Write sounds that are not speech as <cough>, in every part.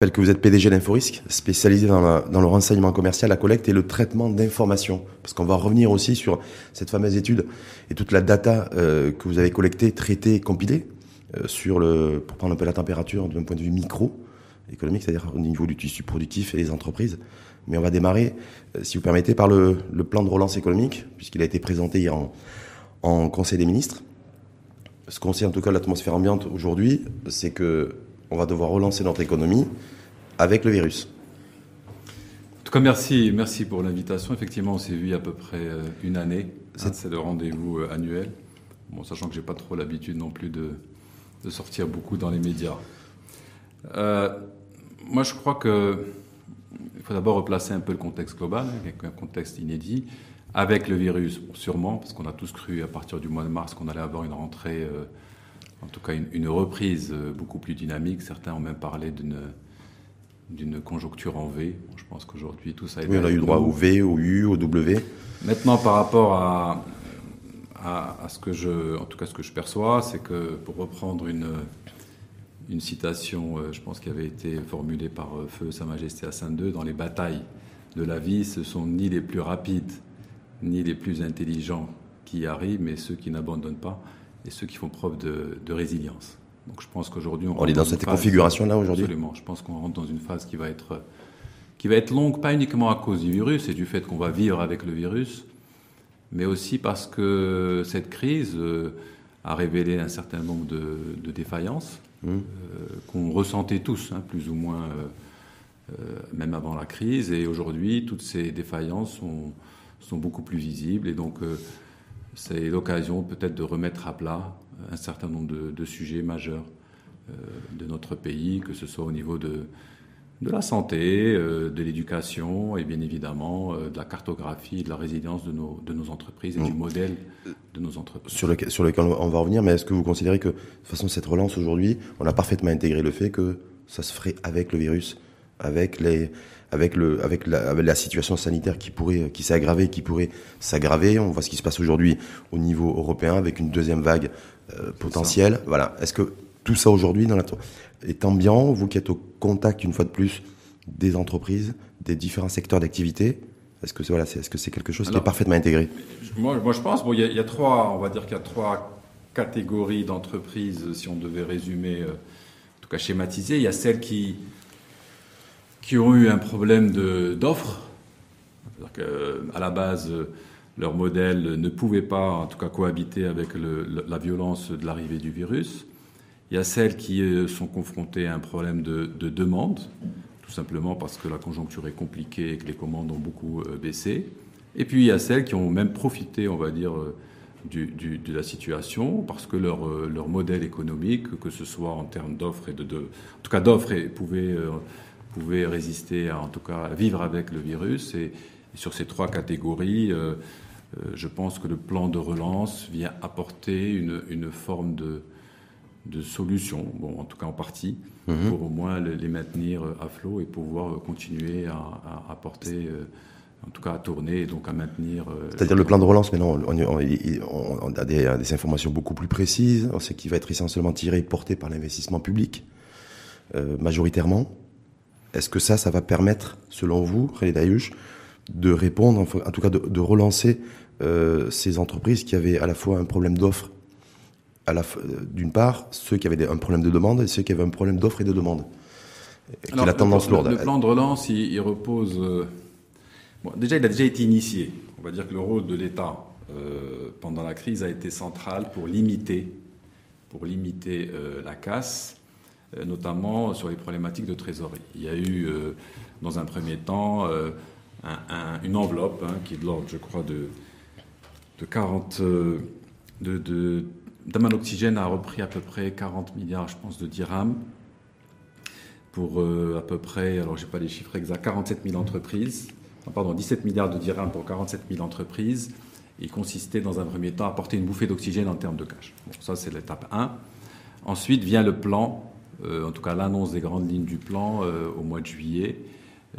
rappelle que vous êtes PDG d'Inforisque, spécialisé dans, le renseignement commercial, la collecte et le traitement d'informations. Parce qu'on va revenir aussi sur cette fameuse étude et toute la data euh, que vous avez collectée, traitée, compilée, euh, sur le, pour prendre un peu la température d'un point de vue micro économique, c'est-à-dire au niveau du tissu productif et des entreprises. Mais on va démarrer, euh, si vous permettez, par le, plan de relance économique, puisqu'il a été présenté hier en, en Conseil des ministres. Ce qu'on sait en tout cas de l'atmosphère ambiante aujourd'hui, c'est que on va devoir relancer notre économie avec le virus. En tout cas, merci, merci pour l'invitation. Effectivement, on s'est vu il y a à peu près euh, une année. C'est le rendez-vous euh, annuel. Bon, sachant que j'ai pas trop l'habitude non plus de, sortir beaucoup dans les médias. Euh, moi, je crois que il faut d'abord replacer un peu le contexte global, hein, un contexte inédit, avec le virus, sûrement, parce qu'on a tous cru à partir du mois de mars qu'on allait avoir une rentrée en tout cas une, reprise euh, beaucoup plus dynamique. Certains ont même parlé d'une conjoncture en V. je pense qu'aujourd'hui tout ça. Est oui, on a eu droit au V, au U, au W. Maintenant, par rapport à, à, ce que je, en tout cas ce que je perçois, c'est que pour reprendre une une citation, euh, je pense qui avait été formulée par euh, Feu Sa Majesté Hassan II, dans les batailles de la vie, ce sont ni les plus rapides ni les plus intelligents qui arrivent, mais ceux qui n'abandonnent pas et ceux qui font preuve de, résilience. Donc je pense qu'aujourd'hui on, est dans, cette configuration-là aujourd'hui. Absolument. Je pense qu'on rentre dans une phase qui va être qui va être longue, pas uniquement à cause du virus et du fait qu'on va vivre avec le virus, mais aussi parce que cette crise euh, a révélé un certain nombre de, défaillances mmh. euh, qu'on ressentait tous, hein, plus ou moins, euh, même avant la crise. Et aujourd'hui, toutes ces défaillances sont, sont beaucoup plus visibles. Et donc, c'est l'occasion peut-être de remettre à plat un certain nombre de, sujets majeurs euh, de notre pays, que ce soit au niveau de, de la santé, euh, de l'éducation et bien évidemment euh, de la cartographie et de la résilience de nos, de nos entreprises et du modèle de nos entreprises. Sur, le, sur lequel on va revenir, mais est-ce que vous considérez que, de toute façon, cette relance aujourd'hui, on a parfaitement intégré le fait que ça se ferait avec le virus, avec les, avec le avec la, avec la situation sanitaire qui pourrait qui s'est aggravée, qui pourrait s'aggraver. On voit ce qui se passe aujourd'hui au niveau européen avec une deuxième vague euh, potentielle. Voilà. Est-ce que tout ça aujourd'hui dans la est ambiant Vous qui êtes au contact une fois de plus des entreprises, des différents secteurs d'activité, est-ce que c'est voilà, est-ce que c'est quelque chose qui est parfaitement intégré? moi, moi, je pense bon, il y, a trois, on va dire qu'il y a trois catégories d'entreprises si on devait résumer, euh, en tout cas schématiser. Il y a celles qui qui ont eu un problème d'offre. À la base, leur modèle ne pouvait pas, en tout cas, cohabiter avec la violence de l'arrivée du virus. Il y a celles qui euh, sont confrontées à un problème de, demande, tout simplement parce que la conjoncture est compliquée et que les commandes ont beaucoup euh, baissé. Et puis il y a celles qui ont même profité, on va dire, euh, de la situation, parce que leur, leur modèle économique, que ce soit en termes d'offres et de, en tout cas d'offres, pouvait pouvait résister, à, en tout cas à vivre avec le virus. Et, sur ces trois catégories, euh, euh, je pense que le plan de relance vient apporter une, une forme de, de solution, bon, en tout cas en partie, mhm. pour au moins les, maintenir à flot et pouvoir continuer à, apporter, euh, en tout cas à tourner et donc à maintenir. C'est-à-dire le plan de relance, mais non, on, a des, des, informations beaucoup plus précises. On sait qu'il va être essentiellement tiré et porté par l'investissement public, majoritairement. Est-ce que ça, ça va permettre, selon vous, René Dayush, de répondre, en tout cas de, relancer euh, ces entreprises qui avaient à la fois un problème d'offre, euh, d'une part, ceux qui avaient un problème de demande et ceux qui avaient un problème d'offre et de demande Alors, la tendance le, lourde. Le plan de relance, il, repose. Euh, bon, déjà, il a déjà été initié. On va dire que le rôle de l'État pendant la crise a été central pour limiter, pour limiter la casse notamment sur les problématiques de trésorerie. Il y a eu, euh, dans un premier temps, euh, une enveloppe hein, qui est de l'ordre, je crois, de, de 40. de, Daman Oxygène a repris à peu près 40 milliards, je pense, de dirhams pour à peu près, alors je n'ai pas les chiffres exacts, 47 000 entreprises, pardon, 17 milliards de dirhams pour 47 000 entreprises. Il consistait dans un premier temps à apporter une bouffée d'oxygène en termes de cash. Bon, ça c'est l'étape 1. Ensuite vient le plan euh, en tout cas l'annonce des grandes lignes du plan euh, au mois de juillet,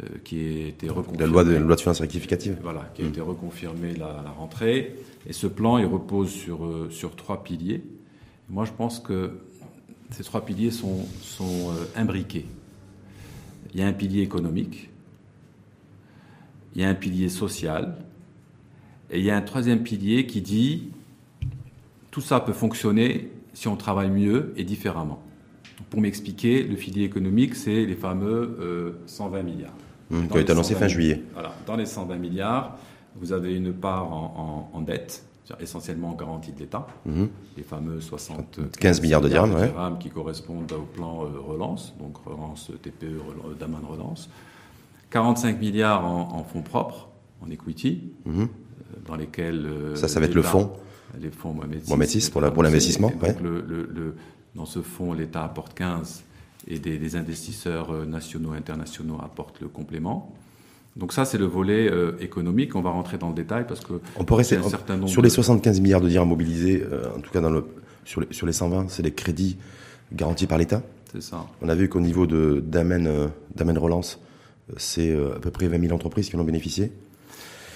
euh, qui a été reconfirmée. La loi de, loi de finances rectificative. Voilà, qui a été reconfirmée la, la, rentrée. Et ce plan, il repose sur, sur trois piliers. moi, je pense que ces trois piliers sont, sont imbriqués. il y a un pilier économique, il y a un pilier social, et il y a un troisième pilier qui dit tout ça peut fonctionner si on travaille mieux et différemment. Pour m'expliquer, le pilier économique, c'est les fameux 120 euh, milliards. Mmh, qui a été annoncé fin juillet. Voilà. Dans les 120 milliards, vous avez une part en, dette, essentiellement en garantie de l'État, mmh. les fameux 75 milliards de dirhams, qui correspondent au plan euh, relance, donc relance TPE, d'Aman relance. 45 milliards en, fonds propres, en equity, mmh. euh, dans lesquels... ça, ça va être le fonds les fonds Mohamed pour l'investissement. Dans ce fonds, l'État apporte 15 et des, investisseurs euh, nationaux et internationaux apportent le complément. Donc ça, c'est le volet euh, économique. On va rentrer dans le détail parce que on pourrait un certain nombre sur les 75 milliards de dirhams mobilisés, euh, en tout cas dans le, sur, les, sur les 120, c'est les crédits garantis par l'État. C'est ça. On a vu qu'au niveau de d'Amen Relance, c'est à peu près 20 000 entreprises qui en ont bénéficié.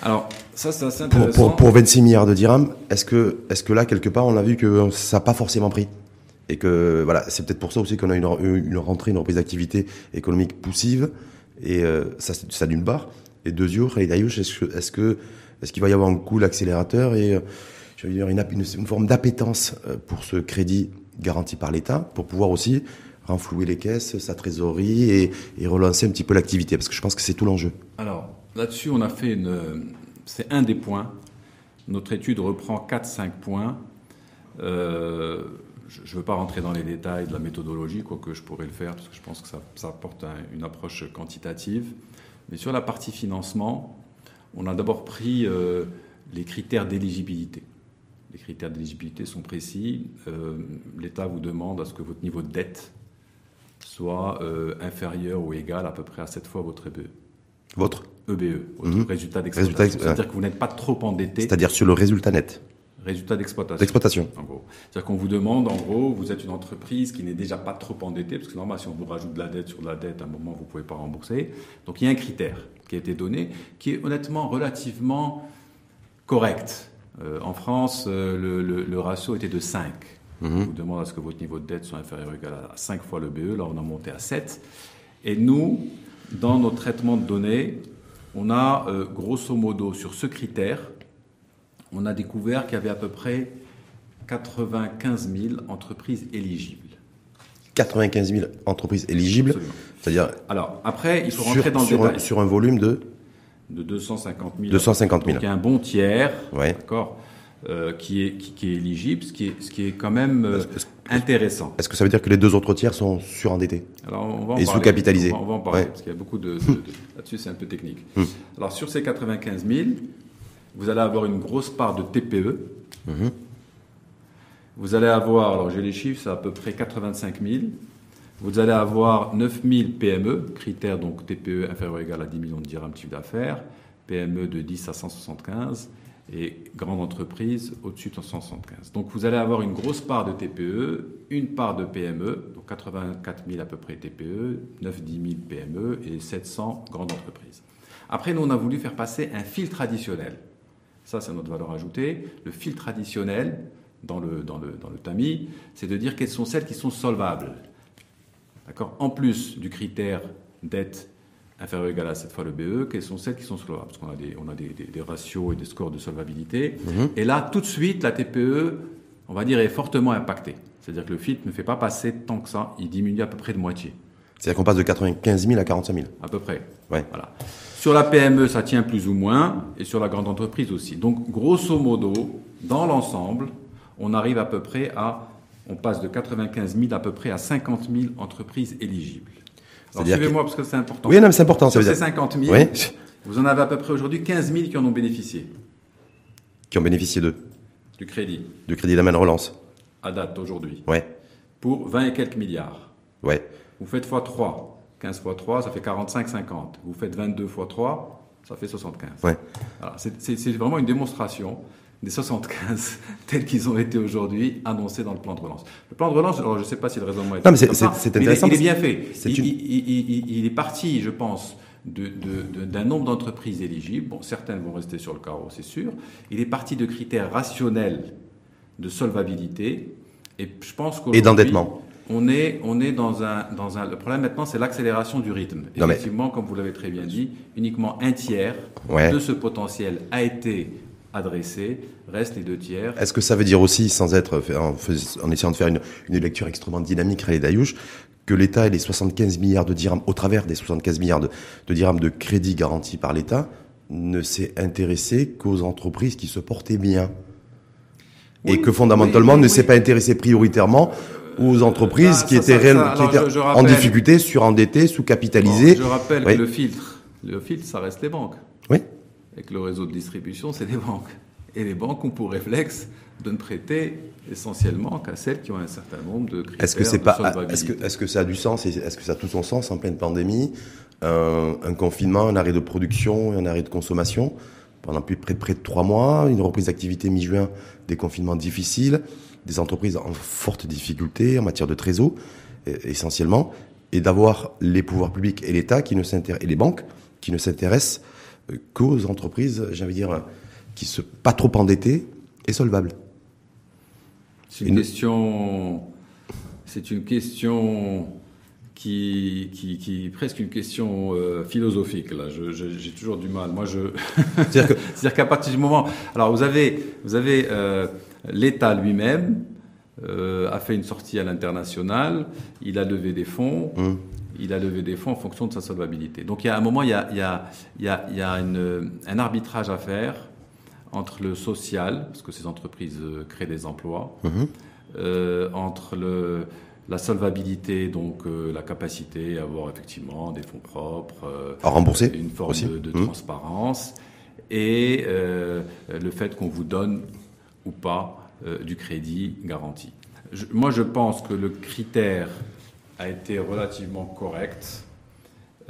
Alors, ça, c'est assez intéressant. Pour, pour, 26 milliards de dirhams, est-ce que, est-ce que là, quelque part, on a vu que ça n'a pas forcément pris? Et que, voilà, c'est peut-être pour ça aussi qu'on a une, une rentrée, une reprise d'activité économique poussive. Et euh, ça, ça d'une part. Et deuxièmement, est-ce que, est-ce que, est-ce qu'il va y avoir un coup l'accélérateur et, euh, je veux dire, une, une, forme d'appétence euh, pour ce crédit garanti par l'État, pour pouvoir aussi renflouer les caisses, sa trésorerie et, et relancer un petit peu l'activité, parce que je pense que c'est tout l'enjeu. Alors, Là-dessus, on a fait une. C'est un des points. Notre étude reprend 4-5 points. Euh, je ne veux pas rentrer dans les détails de la méthodologie, quoique je pourrais le faire, parce que je pense que ça, apporte une approche quantitative. Mais sur la partie financement, on a d'abord pris euh, les critères d'éligibilité. Les critères d'éligibilité sont précis. Euh, L'État vous demande à ce que votre niveau de dette soit inférieur ou égal à peu près à 7 fois votre EBE. Votre? EBE, e, votre mhm. résultat d'exploitation. C'est-à-dire que vous n'êtes pas trop endetté. C'est-à-dire sur le résultat net. Résultat d'exploitation. D'exploitation. En gros. C'est-à-dire qu'on vous demande, en gros, vous êtes une entreprise qui n'est déjà pas trop endettée, parce que normalement, si on vous rajoute de la dette sur de la dette, à un moment, vous ne pouvez pas rembourser. Donc il y a un critère qui a été donné, qui est honnêtement relativement correct. Euh, en France, euh, le, ratio était de 5. Mhm. On vous demande à ce que votre niveau de dette soit inférieur ou égal à 5 fois le BE. Là, on a monté à 7. Et nous, dans nos traitements de données, on a euh, grosso modo sur ce critère, on a découvert qu'il y avait à peu près 95 000 entreprises éligibles. 95 000 entreprises éligibles, c'est-à-dire. Alors après, il faut rentrer dans le détail. sur un volume de de 250 000. 250 000. Donc un bon tiers, d'accord, euh, qui, est, qui, est éligible, ce qui est, ce qui est quand même euh, intéressant. Est-ce que ça veut dire que les deux autres tiers sont surendettés Alors on va en et sous-capitalisés on, va en parler, parce qu'il y a beaucoup de... Là-dessus, c'est un peu technique. Hmm. Alors sur ces 95 000, vous allez avoir une grosse part de TPE. Mhm. Vous allez avoir, alors j'ai les chiffres, c'est à peu près 85 000. Vous allez avoir 9 000 PME, critère donc TPE inférieur ou égal à 10 millions de dirhams de chiffre d'affaires, PME de 10 à 175 et grande entreprise au-dessus de 175. Donc vous allez avoir une grosse part de TPE, une part de PME, donc 84 000 à peu près TPE, 9-10 000 PME et 700 grandes entreprises. Après, nous, on a voulu faire passer un fil traditionnel. Ça, c'est notre valeur ajoutée. Le fil traditionnel dans le, dans le, dans le TAMI, c'est de dire quelles sont celles qui sont solvables. D'accord? En plus du critère dette inférieur ou égal à 7 fois le BE, quelles sont celles qui sont solvables? Parce qu'on a, des, on a des, des, ratios et des scores de solvabilité. Mhm. Et là, tout de suite, la TPE, on va dire, est fortement impactée. C'est-à-dire que le FIT ne fait pas passer tant que ça, il diminue à peu près de moitié. C'est-à-dire qu'on passe de 95 000 à 45 000 À peu près. Ouais. Voilà. Sur la PME, ça tient plus ou moins, et sur la grande entreprise aussi. Donc, grosso modo, dans l'ensemble, on arrive à peu près à, on passe de 95 000 à peu près à 50 000 entreprises éligibles. Suivez-moi parce que c'est important. Oui, non, c'est important. Sur ces 50 000, vous en avez à peu près aujourd'hui 15 000 qui en ont bénéficié. Qui ont bénéficié de Du crédit. Du crédit d'amène relance. À date aujourd'hui. Ouais. Pour 20 et quelques milliards. Ouais. Vous faites x3. 15 x 3, ça fait 45, 50. Vous faites 22 x 3, ça fait 75. Ouais. C'est vraiment une démonstration des 75 <laughs> tels qu'ils ont été aujourd'hui annoncés dans le plan de relance. Le plan de relance, alors je ne sais pas si le raisonnement est, non, mais c'est, intéressant. il, est, bien fait. Il, est parti, je pense, d'un nombre d'entreprises éligibles. Bon, certaines vont rester sur le carreau, c'est sûr. Il est parti de critères rationnels de solvabilité. Et je pense Et d'endettement. On est, on est dans un, dans un. Le problème maintenant, c'est l'accélération du rythme. Non, mais- Effectivement, comme vous l'avez très bien dit, uniquement un tiers Ouais. de ce potentiel a été adressé. Reste les deux tiers. Est-ce que ça veut dire aussi, sans être en, essayant de faire une, une lecture extrêmement dynamique, Khaled Ayouch, que l'État et les 75 milliards de dirhams, au travers des 75 milliards de, de dirhams de crédit garantis par l'État, ne s'est intéressé qu'aux entreprises qui se portaient bien? Et que fondamentalement oui, oui, ne s'est pas intéressé prioritairement aux entreprises bah, qui étaient, ça, réelles- ça, qui étaient je- je en difficulté, surendettées, sous-capitalisées. Bon, je rappelle Oui. que le filtre, le filtre, ça reste les banques. Oui. Et que le réseau de distribution, c'est les banques. Et les banques ont pour réflexe de ne prêter essentiellement qu'à celles qui ont un certain nombre de critères Est-ce que c'est pas, solvabilité. est-ce que, est-ce que ça a du sens? Est-ce que ça a tout son sens en pleine pandémie, un, un confinement, un arrêt de production et un arrêt de consommation? Pendant plus près près de trois mois, une reprise d'activité mi-juin, des confinements difficiles, des entreprises en forte difficulté en matière de trésor, euh, essentiellement, et d'avoir les pouvoirs publics et l'État qui ne et les banques qui ne s'intéressent euh, qu'aux entreprises, j'ai envie de dire, qui se pas trop endettées et solvables. C'est une Une- question. C'est une question qui, qui, qui presque une question euh, philosophique. Là, j'ai toujours du mal. Moi, je. <laughs> C'est-à-dire qu'à partir du moment. Alors, vous avez, vous avez euh, l'État lui-même euh, a fait une sortie à l'international. Il a levé des fonds. Hum. Il a levé des fonds en fonction de sa solvabilité. Donc, il y a un moment, il y a, il y a, il y a, il y a une- un arbitrage à faire entre le social, parce que ces entreprises euh, créent des emplois, Mhm. euh, entre le, la solvabilité, donc euh, la capacité à avoir effectivement des fonds propres, euh, à rembourser une forme aussi. de, de Mhm. transparence, et le fait qu'on vous donne ou pas euh, du crédit garanti. Je- moi, je pense que le critère a été relativement correct.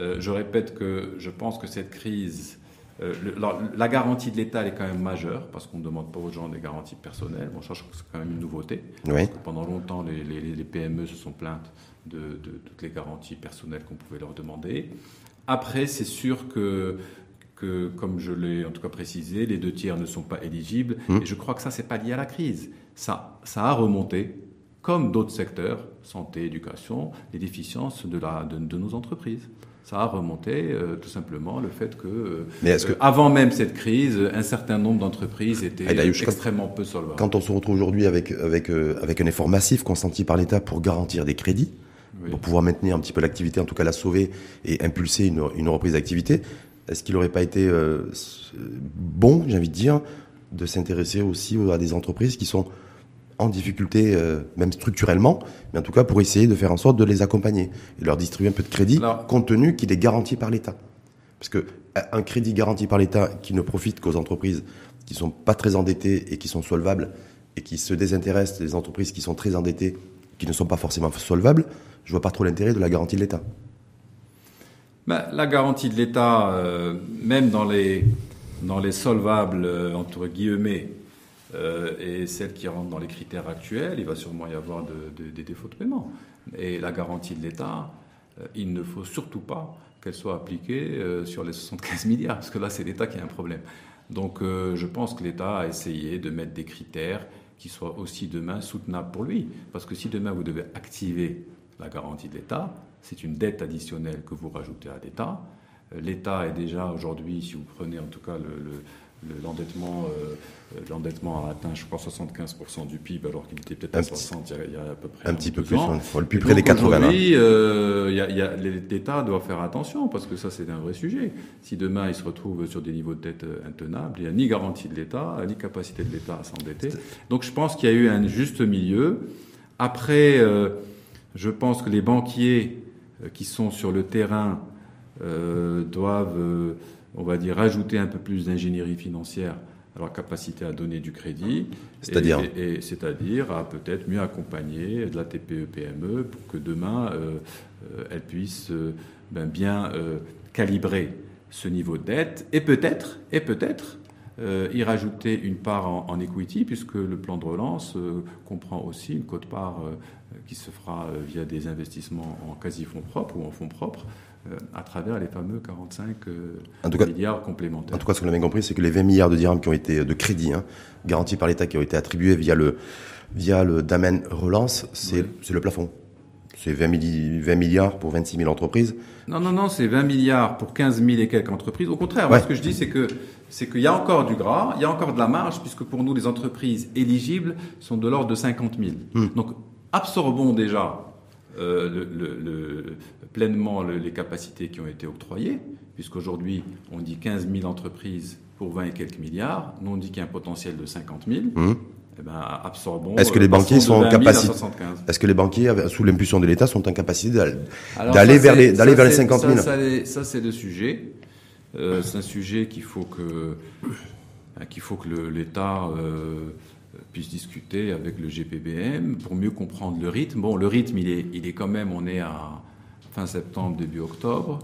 Euh, je répète que je pense que cette crise, euh, le- la, la garantie de l'État elle est quand même majeure, parce qu'on ne demande pas aux gens des garanties personnelles. Bon, je trouve que c'est quand même une nouveauté. Oui. Pendant longtemps, les, les- les PME se sont plaintes de, de toutes les garanties personnelles qu'on pouvait leur demander. Après, c'est sûr que, que, comme je l'ai en tout cas précisé, les deux tiers ne sont pas éligibles. Mmh. Et je crois que ça, c'est pas lié à la crise. Ça, ça a remonté, comme d'autres secteurs, santé, éducation, les déficiences de, la, de, de nos entreprises. Ça a remonté euh, tout simplement le fait que, euh, Mais est-ce que- euh, avant même cette crise, un certain nombre d'entreprises étaient extrêmement peu solvables. Quand on se retrouve aujourd'hui avec, avec, euh, avec un effort massif consenti par l'État pour garantir des crédits, Oui. pour pouvoir maintenir un petit peu l'activité, en tout cas la sauver et impulser une, une reprise d'activité, est-ce qu'il n'aurait pas été euh, bon, j'ai envie de dire, de s'intéresser aussi à des entreprises qui sont en difficulté, euh, même structurellement, mais en tout cas pour essayer de faire en sorte de les accompagner et leur distribuer un peu de crédit, Alors- compte tenu qu'il est garanti par l'État? Parce que un crédit garanti par l'État qui ne profite qu'aux entreprises qui sont pas très endettées et qui sont solvables et qui se désintéressent des entreprises qui sont très endettées, qui ne sont pas forcément solvables, je vois pas trop l'intérêt de la garantie de l'État. Ben, la garantie de l'État, euh, même dans les, dans les solvables, euh, entre guillemets, euh, et celles qui rentrent dans les critères actuels, il va sûrement y avoir de- de- des défauts de paiement. Et la garantie de l'État, il ne faut surtout pas qu'elle soit appliquée sur les 75 milliards, parce que là, c'est l'État qui a un problème. Donc, je pense que l'État a essayé de mettre des critères qui soient aussi demain soutenables pour lui. Parce que si demain vous devez activer la garantie de l'État, c'est une dette additionnelle que vous rajoutez à l'État. Euh, L'État est déjà aujourd'hui, si vous prenez en tout cas le- le- le- l'endettement, euh, euh, l'endettement a atteint, je crois, 75% du PIB, alors qu'il était peut-être à petit- 60 il y a, à peu près Un petit peu plus, ans. le plus près des donc, 80. là. aujourd'hui, euh, l'État doit faire attention parce que ça, c'est un vrai sujet. Si demain il se retrouve sur des niveaux de dette intenables, il n'y a ni garantie de l'État, ni capacité de l'État à s'endetter. Donc je pense qu'il y a eu un juste milieu. Après, euh, je pense que les banquiers qui sont sur le terrain euh, doivent, euh, on va dire, ajouter un peu plus d'ingénierie financière à leur capacité à donner du crédit. C'est-à-dire Et- C'est-à-dire à peut-être mieux accompagner de la TPE-PME E pour que demain, euh, euh, elles puissent euh, ben, bien euh, calibrer ce niveau de dette et peut-être, et peut-être, euh, y rajouter une part en, en equity, puisque le plan de relance euh, comprend aussi une cote-part euh, qui se fera euh, via des investissements en quasi-fonds propres ou en fonds propres, euh, à travers les fameux 45 euh, En tout cas- milliards complémentaires. En tout cas, ce qu'on a bien compris, c'est que les 20 milliards de dirhams qui ont été de crédit, hein, garantis par l'État, qui ont été attribués via le via le Damen Relance, c'est Oui. le plafond. C'est 20, milliards pour 26 000 entreprises. Non, non, non, c'est 20 milliards pour 15 000 et quelques entreprises. Au contraire, ce que je dis, c'est que c'est qu'il y a encore du gras, il y a encore de la marge, puisque pour nous, les entreprises éligibles sont de l'ordre de 50 000. Hmm. Donc, absorbons déjà euh, le, pleinement les capacités qui ont été octroyées, puisqu'aujourd'hui, on dit 15 000 entreprises pour 20 et quelques milliards. Nous, on dit qu'il y a un potentiel de 50 000. Eh ben, absorbons. Est-ce que les euh, banquiers sont en capacité Est-ce que les banquiers, sous l'impulsion de l'État, sont en capacité d'aller vers les d'aller vers les 50 000 Ça, c'est le sujet. Euh, c'est un sujet qu'il faut que qu'il faut que l'État euh, puisse discuter avec le GPBM pour mieux comprendre le rythme. Bon, le rythme, il est il est quand même, on est à fin septembre, début octobre.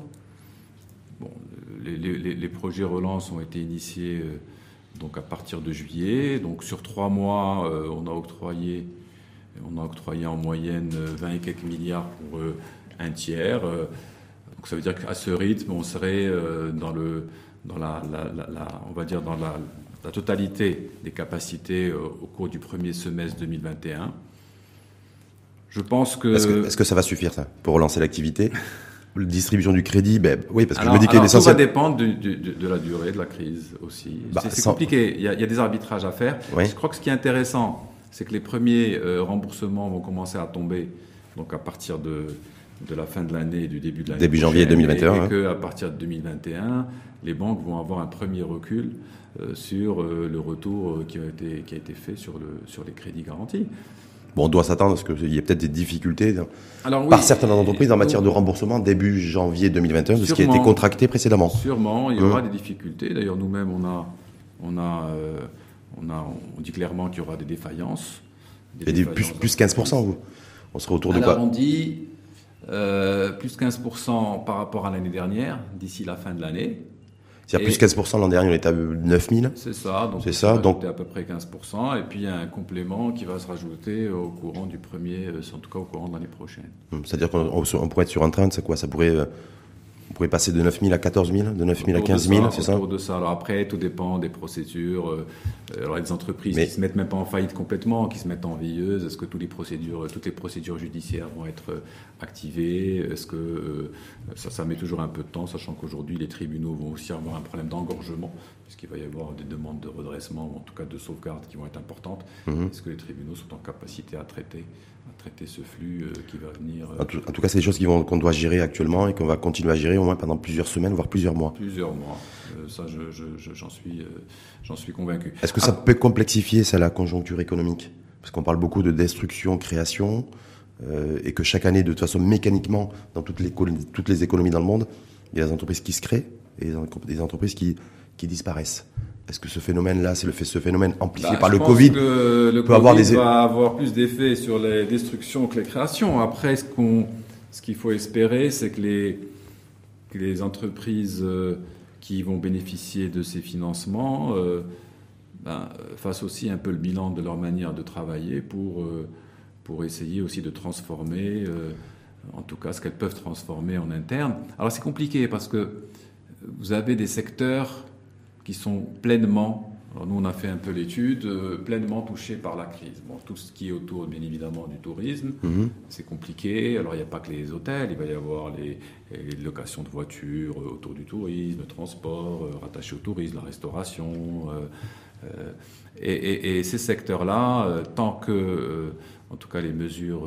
Bon, les, projets relance ont été initiés donc à partir de juillet. Donc sur trois mois, euh, on a octroyé, on a octroyé en moyenne 20 et quelques milliards pour euh, un tiers. Euh, donc ça veut dire qu'à ce rythme, on serait dans le, dans la, on va dire dans la, totalité des capacités au cours du premier semestre 2021. Je pense que. Est-ce que, ça va suffire ça pour relancer l'activité? La distribution du crédit, ben, oui, parce que je me dis que l'essentiel. Ça va dépendre de, de, la durée de la crise aussi. Bah, c'est compliqué. Il y, a, il y, a, des arbitrages à faire. Je crois que ce qui est intéressant, c'est que les premiers euh, remboursements vont commencer à tomber donc à partir de, de la fin de l'année et du début de l'année. Début janvier 2021. Et, et hein. qu'à partir de 2021, les banques vont avoir un premier recul euh, sur euh, le retour qui a été, qui a été fait sur, le, sur les crédits garantis. Bon, on doit s'attendre à ce qu'il y ait peut-être des difficultés par certaines entreprises en matière de remboursement début janvier 2021 de ce qui a été contracté précédemment. Sûrement, il y aura hein des difficultés. D'ailleurs, nous-mêmes, on a, on a, euh, on a, on dit clairement qu'il y aura des défaillances. Des plus, plus 15%, vous On serait autour de quoi on dit euh, plus 15% par rapport à l'année dernière, d'ici la fin de l'année. C'est-à-dire plus 15% l'an dernier, on était à 9000. C'est ça, donc c'est ça, donc à peu près 15%, et puis il y a un complément qui va se rajouter au courant du premier, euh, en tout cas au courant de l'année prochaine. Hum, c'est-à-dire qu'on pourrait être sur un train, c'est quoi? Ça pourrait pourrait passer de 9 000 à 14 000, de 9 000 à 15 000, c'est ça Autour de ça. Alors après, tout dépend des procédures. Euh, alors, il y a des entreprises qui se mettent même pas en faillite complètement, qui se mettent en veilleuse. Est-ce que toutes les procédures, toutes les procédures judiciaires vont être euh, activées? Est-ce que euh, ça, ça met toujours un peu de temps, sachant qu'aujourd'hui, les tribunaux vont aussi avoir un problème d'engorgement, puisqu'il va y avoir des demandes de redressement, ou en tout cas de sauvegarde, qui vont être importantes. Mhm. Est-ce que les tribunaux sont en capacité à traiter traiter ce flux euh, qui va venir. Euh, en, tout, cas, c'est des choses qu'on doit gérer actuellement et qu'on va continuer à gérer au moins pendant plusieurs semaines, voire plusieurs mois. Plusieurs mois. Euh, ça, j'en suis, convaincu. Est-ce que ça ah. peut complexifier ça, la conjoncture économique? Parce qu'on parle beaucoup de destruction, création, et que chaque année, de toute façon, mécaniquement, dans toutes les, toutes les économies dans le monde, il y a des entreprises qui se créent et des entreprises qui, qui disparaissent. Est-ce que ce phénomène-là, c'est le fait, ce phénomène amplifié bah, par le Covid que le peut avoir des va avoir plus d'effet sur les destructions que les créations. Après, ce qu'on, ce qu'il faut espérer, c'est que les, les entreprises euh, qui vont bénéficier de ces financements euh, ben, fassent aussi un peu le bilan de leur manière de travailler pour euh, pour essayer aussi de transformer, en tout cas, ce qu'elles peuvent transformer en interne. Alors c'est compliqué parce que vous avez des secteurs qui sont pleinement, alors nous on a fait un peu l'étude, euh, pleinement touchés par la crise. Bon, tout ce qui est autour, bien évidemment, du tourisme, mhm. c'est compliqué. Alors il n'y a pas que les hôtels, il va y avoir les, locations de voitures euh, autour du tourisme, le transport euh, rattaché au tourisme, la restauration. Et, et, ces secteurs-là, tant que, en tout cas, les mesures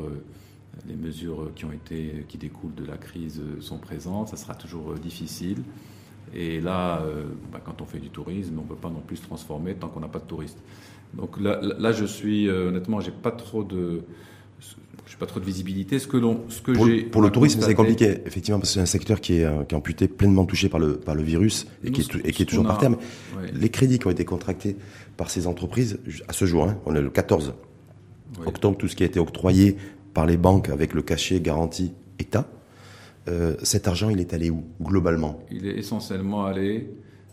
les mesures qui ont été qui découlent de la crise sont présentes, ça sera toujours difficile. Et là, euh, bah, quand on fait du tourisme, on ne peut pas non plus se transformer tant qu'on n'a pas de touristes. Donc là, là je suis, euh, honnêtement, j'ai pas trop de, j'ai pas trop de visibilité. Ce que ce que pour, pour le tourisme, c'est compliqué, effectivement, parce que c'est un secteur qui est, euh, qui est amputé, pleinement touché par le par le virus et, qui, est, et qui est toujours par terme. Les crédits qui ont été contractés par ces entreprises à ce jour, hein, on est le 14 octobre, tout ce qui a été octroyé par les banques avec le cachet garantie État. Euh, cet argent, il est allé où, globalement? Il est essentiellement allé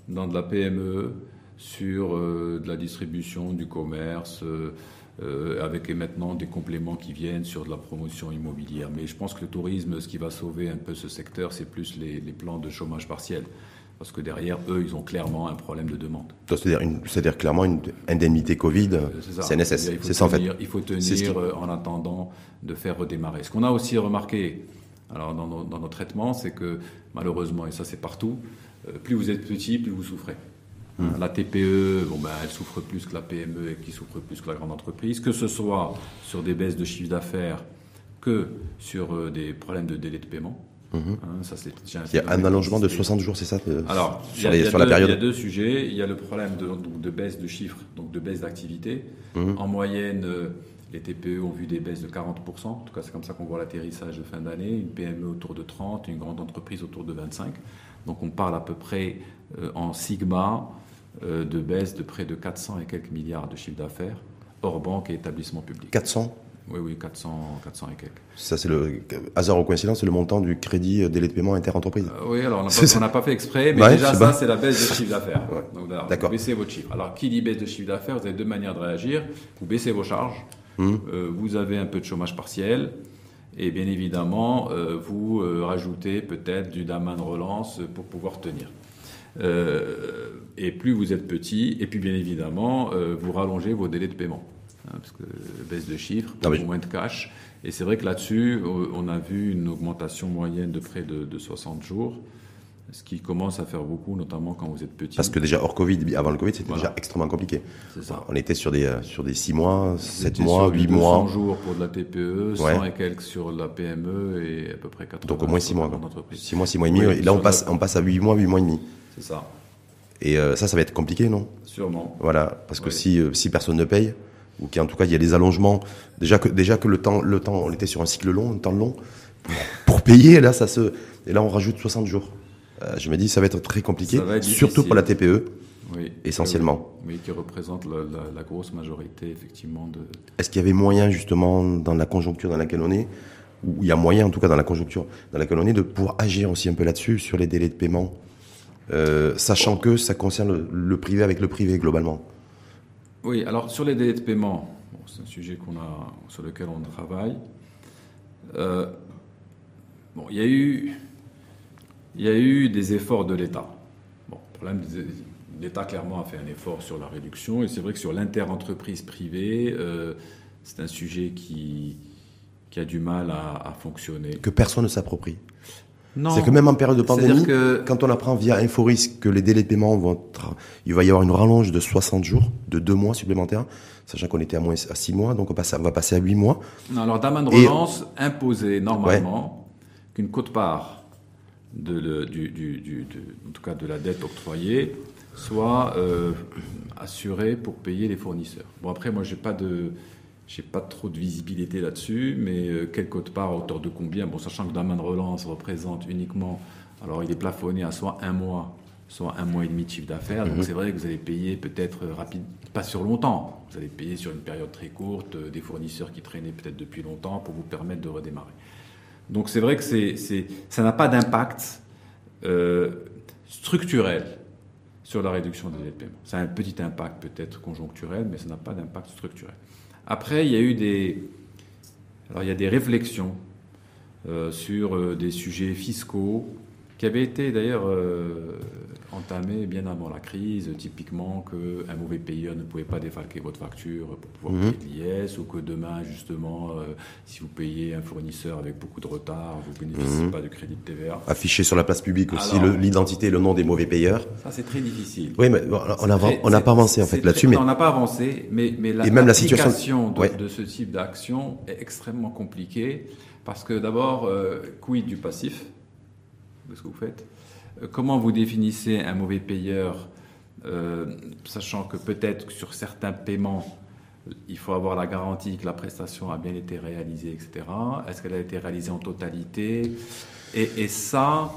dans de la PME, sur euh, de la distribution, du commerce, euh, avec maintenant des compléments qui viennent sur de la promotion immobilière. Mais je pense que le tourisme, ce qui va sauver un peu ce secteur, c'est plus les, plans de chômage partiel. Parce que derrière, eux, ils ont clairement un problème de demande. C'est-à-dire, clairement une indemnité Covid, c'est faut C'est ça en fait. tenir- Il faut tenir C'est ce qui- en attendant de faire redémarrer. Ce qu'on a aussi remarqué alors dans, nos, dans nos traitements, c'est que malheureusement, et ça c'est partout, euh, plus vous êtes petit, plus vous souffrez. Hmm. La TPE, bon ben, elle souffre plus que la PME et qui souffre plus que la grande entreprise, que ce soit sur des baisses de chiffre d'affaires que sur euh, des problèmes de délai de paiement. Hein, ça, c'est déjà Mhm. Il y a un allongement de 60 jours, c'est ça euh, alors, sur, a- les- sur la deux- période Il y a deux sujets. Il y a le problème de, donc de baisse de chiffres, donc de baisse d'activité. En moyenne, les TPE ont vu des baisses de 40%. En tout cas, c'est comme ça qu'on voit l'atterrissage de fin d'année. Une PME autour de 30, une grande entreprise autour de 25. Donc, on parle à peu près euh, en sigma euh, de baisse de près de 400 et quelques milliards de chiffre d'affaires, hors banque et établissements publics. 400 Oui, oui, 400, 400 et quelques. Ça, c'est le hasard ou coïncidence, c'est le montant du crédit euh, délai de paiement inter-entreprise. Euh, oui, alors on n'a pas, fait exprès, mais Ouais, déjà ça, c'est la baisse de chiffre d'affaires. Ouais. Donc là, D'accord. vous baissez votre chiffre. Alors qui dit baisse de chiffre d'affaires? Vous avez deux manières de réagir. Vous baissez vos charges, Hum. euh, vous avez un peu de chômage partiel, et bien évidemment, euh, vous euh, rajoutez peut-être du daman de relance pour pouvoir tenir. Et plus vous êtes petit, et puis bien évidemment, vous rallongez vos délais de paiement. Hein, parce que baisse de chiffres, Non, mais- moins de cash. Et c'est vrai que là-dessus, on a vu une augmentation moyenne de près de, de 60 jours, ce qui commence à faire beaucoup, notamment quand vous êtes petit. Parce que déjà, hors Covid, avant le Covid, c'était Voilà. déjà extrêmement compliqué. c'est ça. On était sur des, euh, sur des 6 mois, Vous 7 étiez mois, sur du 8 200 mois. jours pour de la TPE, 100 Ouais. et quelques sur la PME et à peu près 80 Donc au moins 6 sur mois. la quoi. grande entreprise. 6 mois, 6 mois et demi. Oui, et là, on passe, on passe à 8 mois, 8 mois et demi. C'est ça, Et euh, ça, ça va être compliqué, non? Sûrement. Voilà, parce que Oui. si, euh, si personne ne paye, ou qu'en tout cas il y a des allongements, déjà que, déjà que le temps, le temps, on était sur un cycle long, un temps long, pour, pour payer, là, ça se, et là on rajoute 60 jours. Euh, je me dis, ça va être très compliqué, être surtout pour la. TPE, Oui. essentiellement. Oui, qui représente la, la- la grosse majorité, effectivement, de, Est-ce qu'il y avait moyen, justement, dans la conjoncture dans laquelle on est, ou il y a moyen, en tout cas dans la conjoncture dans laquelle on est, de pouvoir agir aussi un peu là-dessus, sur les délais de paiement, euh, sachant que ça concerne le, le privé avec le privé, globalement? Oui, alors sur les délais de paiement, bon, c'est un sujet qu'on a, sur lequel on travaille. Euh, bon, il y a eu, il y a eu des efforts de l'État. Bon, le problème, des- l'État clairement a fait un effort sur la réduction, et c'est vrai que sur l'inter-entreprise privée, euh, c'est un sujet qui, qui a du mal à, à fonctionner. Que personne ne s'approprie. Non, C'est que même en période de pandémie, que- quand on apprend via Inforis que les délais de paiement vont être, il va y avoir une rallonge de 60 jours, de 2 mois supplémentaires, sachant qu'on était à moins à 6 mois, donc on, passe à- on va passer à 8 mois. Non, alors Daman de Et- relance imposait normalement qu'une quote-part de le- du, du- du- de- en tout cas de la dette octroyée soit euh, assurée pour payer les fournisseurs. Bon après moi j'ai pas de j'ai pas trop de visibilité là-dessus, mais euh, quelle quote-part à hauteur de combien? Bon sachant que Daman de relance représente uniquement alors il est plafonné à soit un mois soit un mois et demi de chiffre d'affaires. Donc c'est vrai que vous allez payer peut-être euh, rapide, pas sur longtemps. Vous allez payer sur une période très courte des fournisseurs qui traînaient peut-être depuis longtemps pour vous permettre de redémarrer. Donc c'est vrai que ça n'a pas d'impact euh, structurel sur la réduction des délais de paiement. Ça a un petit impact peut-être conjoncturel, mais ça n'a pas d'impact structurel. Après, il y a eu des, alors il y a des réflexions euh, sur euh, des sujets fiscaux qui avaient été d'ailleurs entamés bien avant la crise, typiquement qu'un mauvais payeur ne pouvait pas défalquer votre facture pour pouvoir Mhm. payer de l'IS, ou que demain, justement, euh, si vous payez un fournisseur avec beaucoup de retard, vous ne bénéficiez Mhm. pas du crédit de TVA. Afficher sur la place publique aussi l'identité et le nom des mauvais payeurs. Ça, c'est très difficile. Oui, mais bon, on n'a pas avancé en fait là-dessus, mais On n'a pas avancé, mais, mais la, Et même la situation- de, Ouais. de ce type d'action est extrêmement compliquée parce que d'abord, euh, quid du passif de ce que vous faites? Comment vous définissez un mauvais payeur, euh, sachant que peut-être sur certains paiements, il faut avoir la garantie que la prestation a bien été réalisée, etc. Est-ce qu'elle a été réalisée en totalité? Et, ça,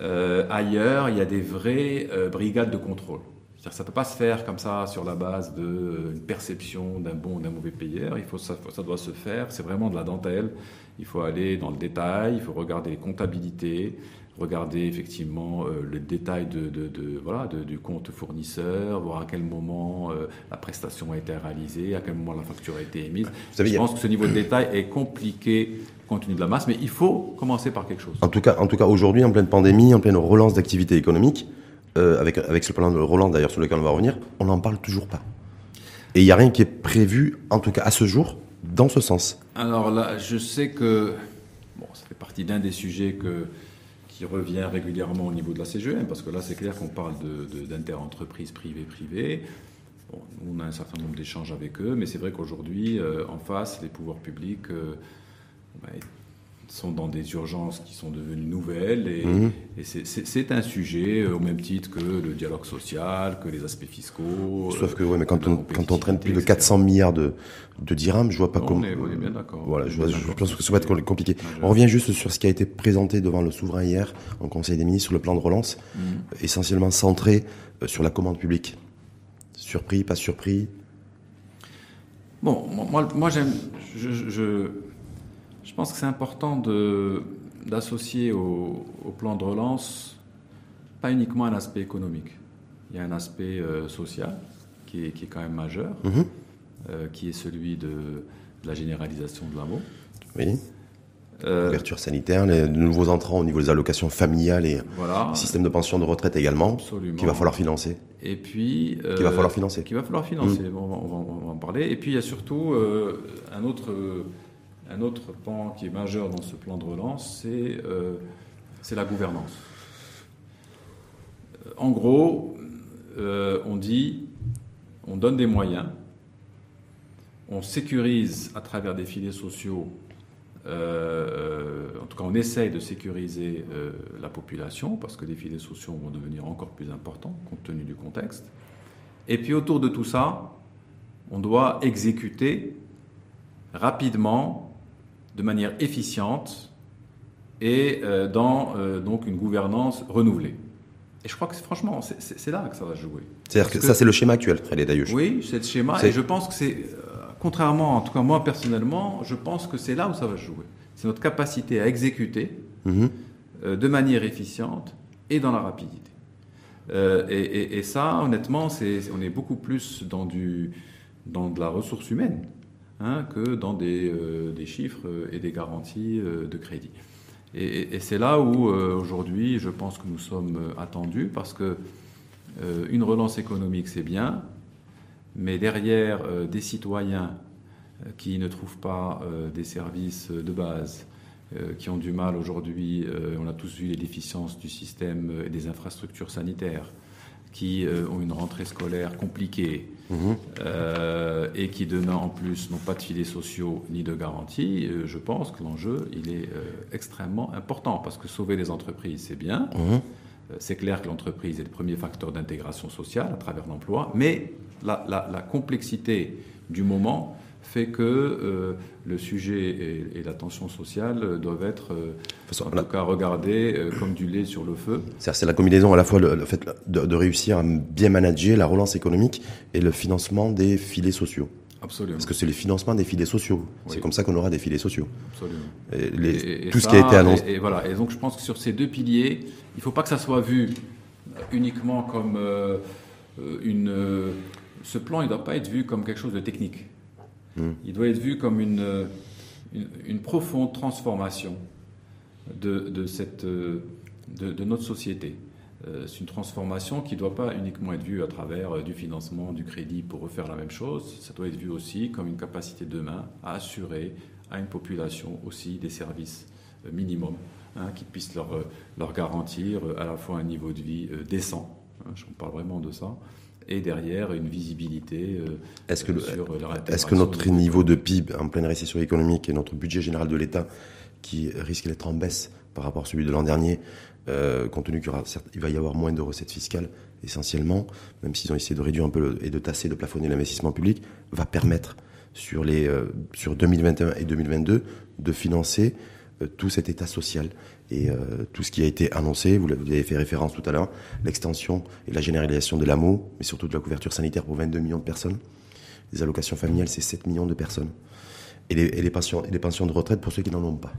euh, ailleurs, il y a des vraies euh, brigades de contrôle. Ça ne peut pas se faire comme ça sur la base d'une perception d'un bon ou d'un mauvais payeur. Il faut, ça doit se faire. C'est vraiment de la dentelle. Il faut aller dans le détail. Il faut regarder les comptabilités, regarder effectivement euh, le détail de, de- de- voilà, de- du compte fournisseur, voir à quel moment euh, la prestation a été réalisée, à quel moment la facture a été émise. savez, Je a- pense que ce niveau de détail est compliqué compte tenu de la masse, mais il faut commencer par quelque chose. en tout cas, en tout cas aujourd'hui, en pleine pandémie, en pleine relance d'activité économique, euh, avec, avec ce plan de Roland d'ailleurs sur lequel on va revenir, on n'en parle toujours pas. Et il n'y a rien qui est prévu, en tout cas à ce jour, dans ce sens. Alors là, je sais que bon, ça fait partie d'un des sujets que, qui revient régulièrement au niveau de la CGM, parce que là, c'est clair qu'on parle d'inter-entreprises privées-privées. Bon, on a un certain nombre d'échanges avec eux, mais c'est vrai qu'aujourd'hui, euh, en face, les pouvoirs publics euh, bah, sont dans des urgences qui sont devenues nouvelles et, Mhm. et c'est- un sujet euh, au même titre que le dialogue social, que les aspects fiscaux. Sauf euh, que ouais, mais quand on, quand on traîne plus de compétitivité, 400 milliards de, de dirhams, je vois pas On comment. est- on est bien d'accord. Voilà, je, vois- pense que ça va être compliqué. On revient juste sur ce qui a été présenté devant le souverain hier en Conseil des ministres sur le plan de relance, Mhm. essentiellement centré euh, sur la commande publique. Surpris, pas surpris? Bon, moi, moi j'aime. Je, je, je pense que c'est important d'associer au, au plan de relance pas uniquement un aspect économique. Il y a un aspect euh, social qui est, qui est quand même majeur, Mhm. euh, qui est celui de, de la généralisation de l'amour. Oui. Euh, Couverture sanitaire, les nouveaux entrants au niveau des allocations familiales et voilà. système de pension de retraite également, qu'il va falloir financer. Et puis. euh, Qu'il va falloir financer. Qu'il va falloir financer. Mm. On, va, on va- on va en parler. Et puis il y a surtout euh, un, autre, un autre pan qui est majeur dans ce plan de relance, c'est euh, la gouvernance. En gros, euh, on dit, on donne des moyens, on sécurise à travers des filets sociaux, euh, en tout cas on essaye de sécuriser la population, parce que les filets sociaux vont devenir encore plus importants compte tenu du contexte. Et puis autour de tout ça, on doit exécuter rapidement, de manière efficiente et euh, dans euh, donc une gouvernance renouvelée. Et je crois que franchement, c'est- là que ça va jouer. C'est-à-dire que, ça, c'est le schéma actuel, Khaled Ayouch. Oui, c'est le schéma. Et je pense que c'est, euh, contrairement, en tout cas moi personnellement, je pense que c'est là où ça va se jouer. C'est notre capacité à exécuter Mhm. euh, de manière efficiente et dans la rapidité. Euh, et, et- et ça, honnêtement, c'est, on est beaucoup plus dans, du, dans de la ressource humaine hein, que dans des, euh, chiffres et des garanties euh, de crédit. Et, et- c'est là où, euh, aujourd'hui, je pense que nous sommes euh, attendus parce que euh, une relance économique, c'est bien, mais derrière euh, des citoyens euh, qui ne trouvent pas euh, des services de base, euh, qui ont du mal aujourd'hui, euh, on a tous vu les déficiences du système euh, et des infrastructures sanitaires, qui euh, ont une rentrée scolaire compliquée Euh, et qui demain en plus n'ont pas de filets sociaux ni de garantie, euh, je pense que l'enjeu il est euh, extrêmement important parce que sauver les entreprises c'est bien, Mhm. C'est clair que l'entreprise est le premier facteur d'intégration sociale à travers l'emploi, mais la, la- la complexité du moment fait que euh, le sujet et, et la tension sociale euh, doivent être, euh, façon, en tout cas, regardés euh, comme du lait sur le feu. C'est la combinaison à la fois le, le fait de, de réussir à bien manager la relance économique et le financement des filets sociaux. Absolument. Parce que c'est le financement des filets sociaux. C'est comme ça qu'on aura des filets sociaux. absolument. Et les- Et- et tout ce qui a été annoncé. Et, voilà. Et donc, je pense que sur ces deux piliers, il ne faut pas que ça soit vu uniquement comme euh, euh, une. euh, ce plan, il ne doit pas être vu comme quelque chose de technique. Il doit être vu comme une, euh, une, une profonde transformation de, de, cette, euh, de, notre société. Euh, C'est une transformation qui ne doit pas uniquement être vue à travers du financement, du crédit pour refaire la même chose. Ça doit être vu aussi comme une capacité demain à assurer à une population aussi des services minimums hein, qui puissent leur, leur garantir à la fois un niveau de vie décent, hein, je parle vraiment de ça, et derrière une visibilité euh, Est-ce que, le- sur leur est-ce que notre niveau de PIB en pleine récession économique et notre budget général de l'État, qui risque d'être en baisse par rapport à celui de l'an dernier, euh, compte tenu qu'il va y avoir moins de recettes fiscales essentiellement, même s'ils ont essayé de réduire un peu le- et de tasser, de plafonner l'investissement public, va permettre sur, les, euh, sur 2021 et 2022 de financer tout cet état social et euh, tout ce qui a été annoncé, vous avez fait référence tout à l'heure, l'extension et la généralisation de l'AMO, mais surtout de la couverture sanitaire pour 22 millions de personnes. Les allocations familiales, c'est 7 millions de personnes. Et les, et les pensions, et les pensions de retraite pour ceux qui n'en ont pas.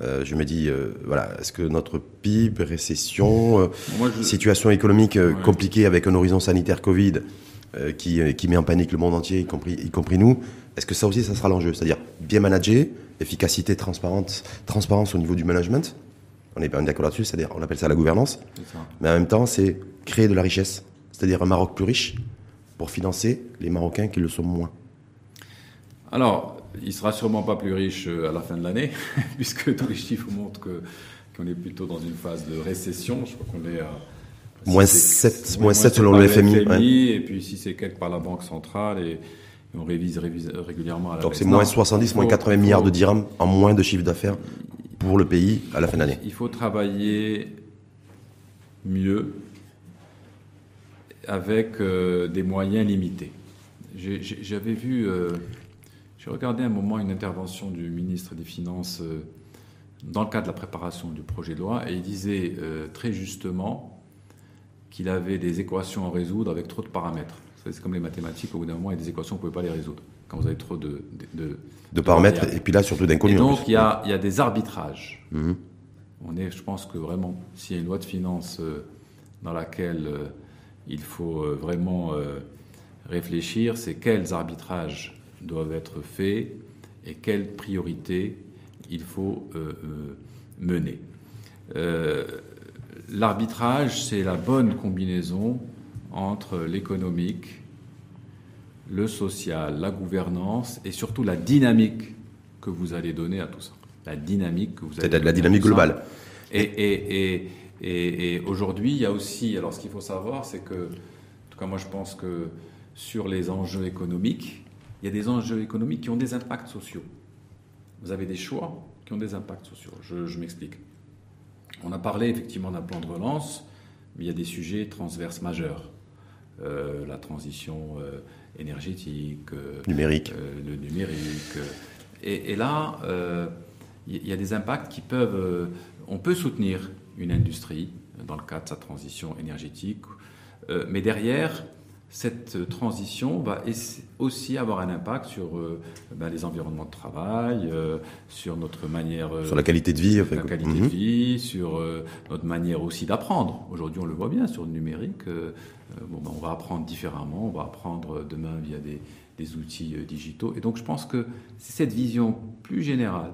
Euh, je me dis, euh, voilà, est-ce que notre PIB, récession, euh, Moi, je- situation économique euh, Ouais. compliquée avec un horizon sanitaire Covid euh, qui, euh, qui met en panique le monde entier, y compris, y compris nous, est-ce que ça aussi, ça sera l'enjeu? C'est-à-dire bien manager, efficacité, transparence, transparence au niveau du management. On est bien d'accord là-dessus, c'est-à-dire on appelle ça la gouvernance. Mais en même temps, c'est créer de la richesse, c'est-à-dire un Maroc plus riche, pour financer les Marocains qui le sont moins Alors, il sera sûrement pas plus riche euh, à la fin de l'année, <laughs> puisque tous les chiffres montrent que qu'on est plutôt dans une phase de récession. Je crois qu'on est à moins 7, moins 7 selon le FMI. Et puis si c'est quelque par la Banque centrale et, on révise, régulièrement à la Donc c'est moins 70, moins 80 milliards de dirhams en moins de chiffre d'affaires pour le pays à la fin de l'année. Il faut travailler mieux avec euh, des moyens limités. J'avais vu, euh, j'ai regardé un moment une intervention du ministre des Finances euh, dans le cadre de la préparation du projet de loi et il disait très justement qu'il avait des équations à résoudre avec trop de paramètres. C'est comme les mathématiques, au bout d'un moment, il y a des équations, vous ne pouvez pas les résoudre quand vous avez trop de... De, de, paramètres, et puis là, surtout d'inconnus. Donc, il y, a, il y, a, des arbitrages. Mhm. On est, je pense que vraiment, s'il y a une loi de finances dans laquelle il faut euh, vraiment euh, réfléchir, c'est quels arbitrages doivent être faits et quelles priorités il faut euh, mener. L'arbitrage, c'est la bonne combinaison entre l'économique, le social, la gouvernance et surtout la dynamique que vous allez donner à tout ça. La dynamique que vous allez C'est la dynamique globale. Et, et, et, et, aujourd'hui, il y a aussi, alors ce qu'il faut savoir, c'est que, en tout cas moi je pense que sur les enjeux économiques, il y a des enjeux économiques qui ont des impacts sociaux. Vous avez des choix qui ont des impacts sociaux. Je, m'explique. On a parlé effectivement d'un plan de relance, mais il y a des sujets transverses majeurs. Euh, la transition euh, énergétique, euh, numérique, le numérique. Et, là, il y a des impacts qui peuvent, on peut soutenir une industrie dans le cadre de sa transition énergétique. Mais derrière, cette transition va aussi avoir un impact sur euh, ben, les environnements de travail, euh, sur notre manière... sur la qualité de vie. la qualité de mhm. vie, sur notre manière aussi d'apprendre. Aujourd'hui, on le voit bien sur le numérique. bon, ben, on va apprendre différemment, on va apprendre demain via des, des outils digitaux. Et donc, je pense que c'est cette vision plus générale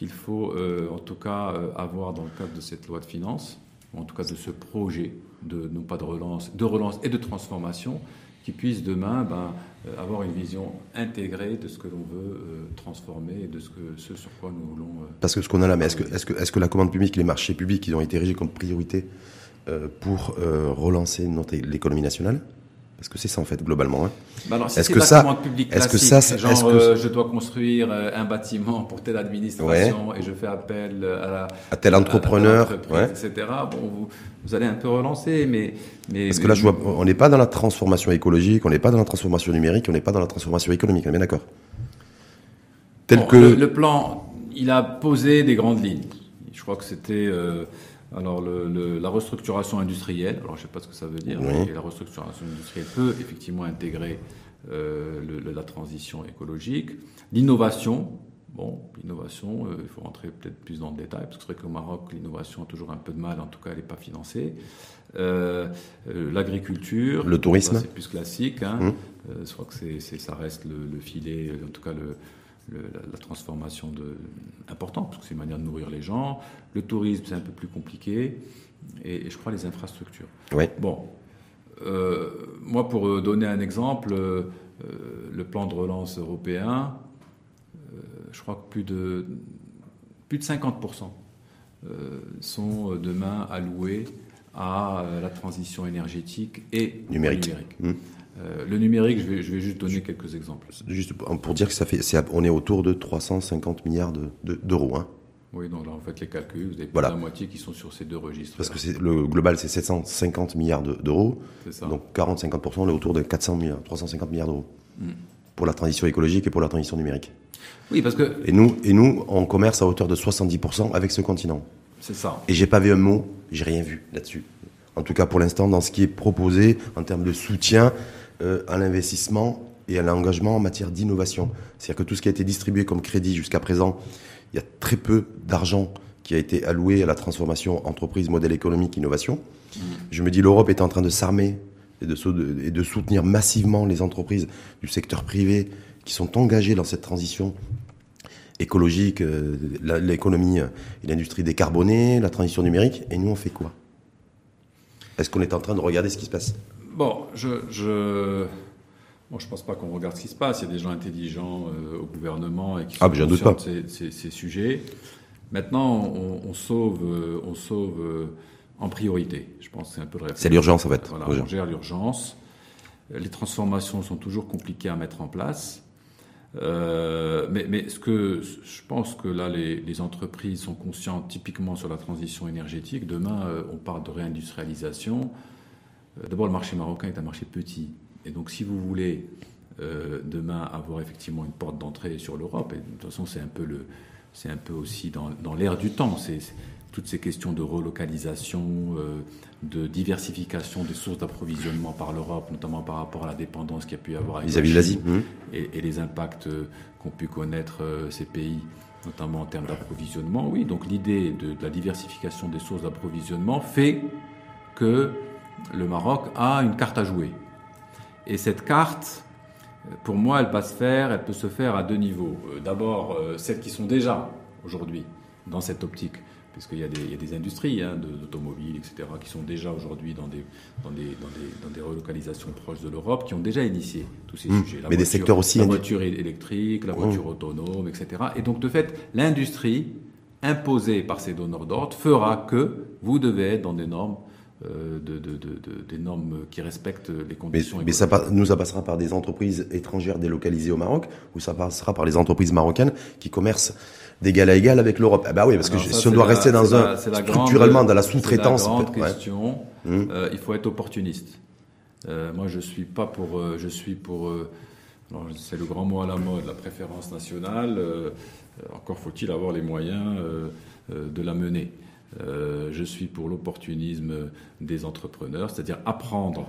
qu'il faut euh, en tout cas euh, avoir dans le cadre de cette loi de finances, en tout cas de ce projet, de, non pas de relance, de relance et de transformation, qui puisse demain ben, euh, avoir une vision intégrée de ce que l'on veut transformer et de ce, que, ce sur quoi nous voulons. Parce que ce qu'on a là, mais est-ce que, est-ce, que, est-ce que la commande publique, les marchés publics, ils ont été érigés comme priorité pour relancer notre, l'économie nationale? Parce que c'est ça en fait globalement. Hein. Bah est-ce que ça, est-ce que ça, genre, euh, je dois construire euh, un bâtiment pour telle administration et je fais appel à, à tel entrepreneur, etc. Bon, vous, allez un peu relancer, mais, mais parce que là, je vois, on n'est pas dans la transformation écologique, on n'est pas dans la transformation numérique, on n'est pas dans la transformation économique. On est bien d'accord. Tel que le, plan, il a posé des grandes lignes. Je crois que c'était euh, alors, la restructuration industrielle, alors je ne sais pas ce que ça veut dire, mais la restructuration industrielle peut effectivement intégrer euh, la transition écologique. L'innovation, bon, l'innovation, euh, il faut rentrer peut-être plus dans le détail, parce que c'est vrai qu'au Maroc, l'innovation a toujours un peu de mal, en tout cas, elle n'est pas financée. Euh, L'agriculture, le tourisme, c'est plus classique. Hein. Hum. je crois que ça reste le, filet, en tout cas le, la, transformation de, importante, parce que c'est une manière de nourrir les gens. Le tourisme, c'est un peu plus compliqué. Et, je crois les infrastructures. Oui. Bon. Euh, moi, pour donner un exemple, euh, le plan de relance européen, euh, je crois que plus de, plus de 50% sont demain alloués à la transition énergétique et numérique. Mmh. Euh, le numérique, je vais, je vais, juste donner quelques exemples. Juste pour dire que ça fait, on est autour de 350 milliards d'euros. hein. Oui, donc là, en fait, les calculs, vous avez plus la moitié qui sont sur ces deux registres. Parce que le global, c'est 750 milliards d'euros. Donc 40-50%, on est autour de 400 milliards, 350 milliards d'euros. Hmm. Pour la transition écologique et pour la transition numérique. Oui, parce que. Et nous, et nous, on commerce à hauteur de 70% avec ce continent. C'est ça. Et j'ai pas vu un mot, j'ai rien vu là-dessus. En tout cas, pour l'instant, dans ce qui est proposé en termes de soutien euh, à l'investissement et à l'engagement en matière d'innovation. C'est-à-dire que tout ce qui a été distribué comme crédit jusqu'à présent, il y a très peu d'argent qui a été alloué à la transformation entreprise, modèle économique, innovation. Je me dis l'Europe est en train de s'armer et de, et de soutenir massivement les entreprises du secteur privé qui sont engagées dans cette transition écologique, euh, l'économie et l'industrie décarbonée, la transition numérique. Et nous, on fait quoi? Est-ce qu'on est en train de regarder ce qui se passe? Bon, je, je, bon, je pense pas qu'on regarde ce qui se passe. Il y a des gens intelligents au gouvernement et qui ah, sont conscients de ces, ces, ces, sujets. Maintenant, on, on sauve, on sauve en priorité. Je pense que c'est un peu le C'est l'urgence en fait. Voilà, on gère l'urgence. Les transformations sont toujours compliquées à mettre en place. Euh, mais, mais, ce que je pense que là, les, les, entreprises sont conscientes, typiquement sur la transition énergétique. Demain, euh, on parle de réindustrialisation. Euh, D'abord, le marché marocain est un marché petit. Et donc, si vous voulez euh, demain avoir effectivement une porte d'entrée sur l'Europe, et de toute façon, c'est un peu le, c'est un peu aussi dans, dans l'air du temps. C'est toutes ces questions de relocalisation, euh, de diversification des sources d'approvisionnement par l'Europe, notamment par rapport à la dépendance qu'il y a pu y avoir vis-à-vis de l'Asie, mmh. et, et, les impacts qu'ont pu connaître ces pays, notamment en termes d'approvisionnement. Oui, donc l'idée de, de, la diversification des sources d'approvisionnement fait que le Maroc a une carte à jouer. Et cette carte, pour moi, elle va se faire, elle peut se faire à deux niveaux. D'abord, celles qui sont déjà aujourd'hui dans cette optique puisqu'il y, y, a des industries hein, d'automobiles, etc., qui sont déjà aujourd'hui dans des, dans, des, dans, des, dans des, relocalisations proches de l'Europe, qui ont déjà initié tous ces mmh, sujets. La mais voiture, des secteurs aussi. La voiture électrique, la voiture mmh. autonome, etc. Et donc, de fait, l'industrie imposée par ces donneurs d'ordre fera que vous devez être dans des normes euh, de, de, de, des normes qui respectent les conditions. Mais, mais ça, nous, ça passera par des entreprises étrangères délocalisées au Maroc, ou ça passera par les entreprises marocaines qui commercent d'égal à égal avec l'Europe? Ah bah oui, parce que ça, si on doit la, rester dans un la, structurellement grande, dans la sous-traitance, c'est la grande question. Ouais. Euh, il faut être opportuniste. Euh, moi, je suis pas pour. Euh, je suis pour. Euh, c'est le grand mot à la mode, la préférence nationale. Euh, encore faut-il avoir les moyens de la mener. Je suis pour l'opportunisme des entrepreneurs, c'est-à-dire apprendre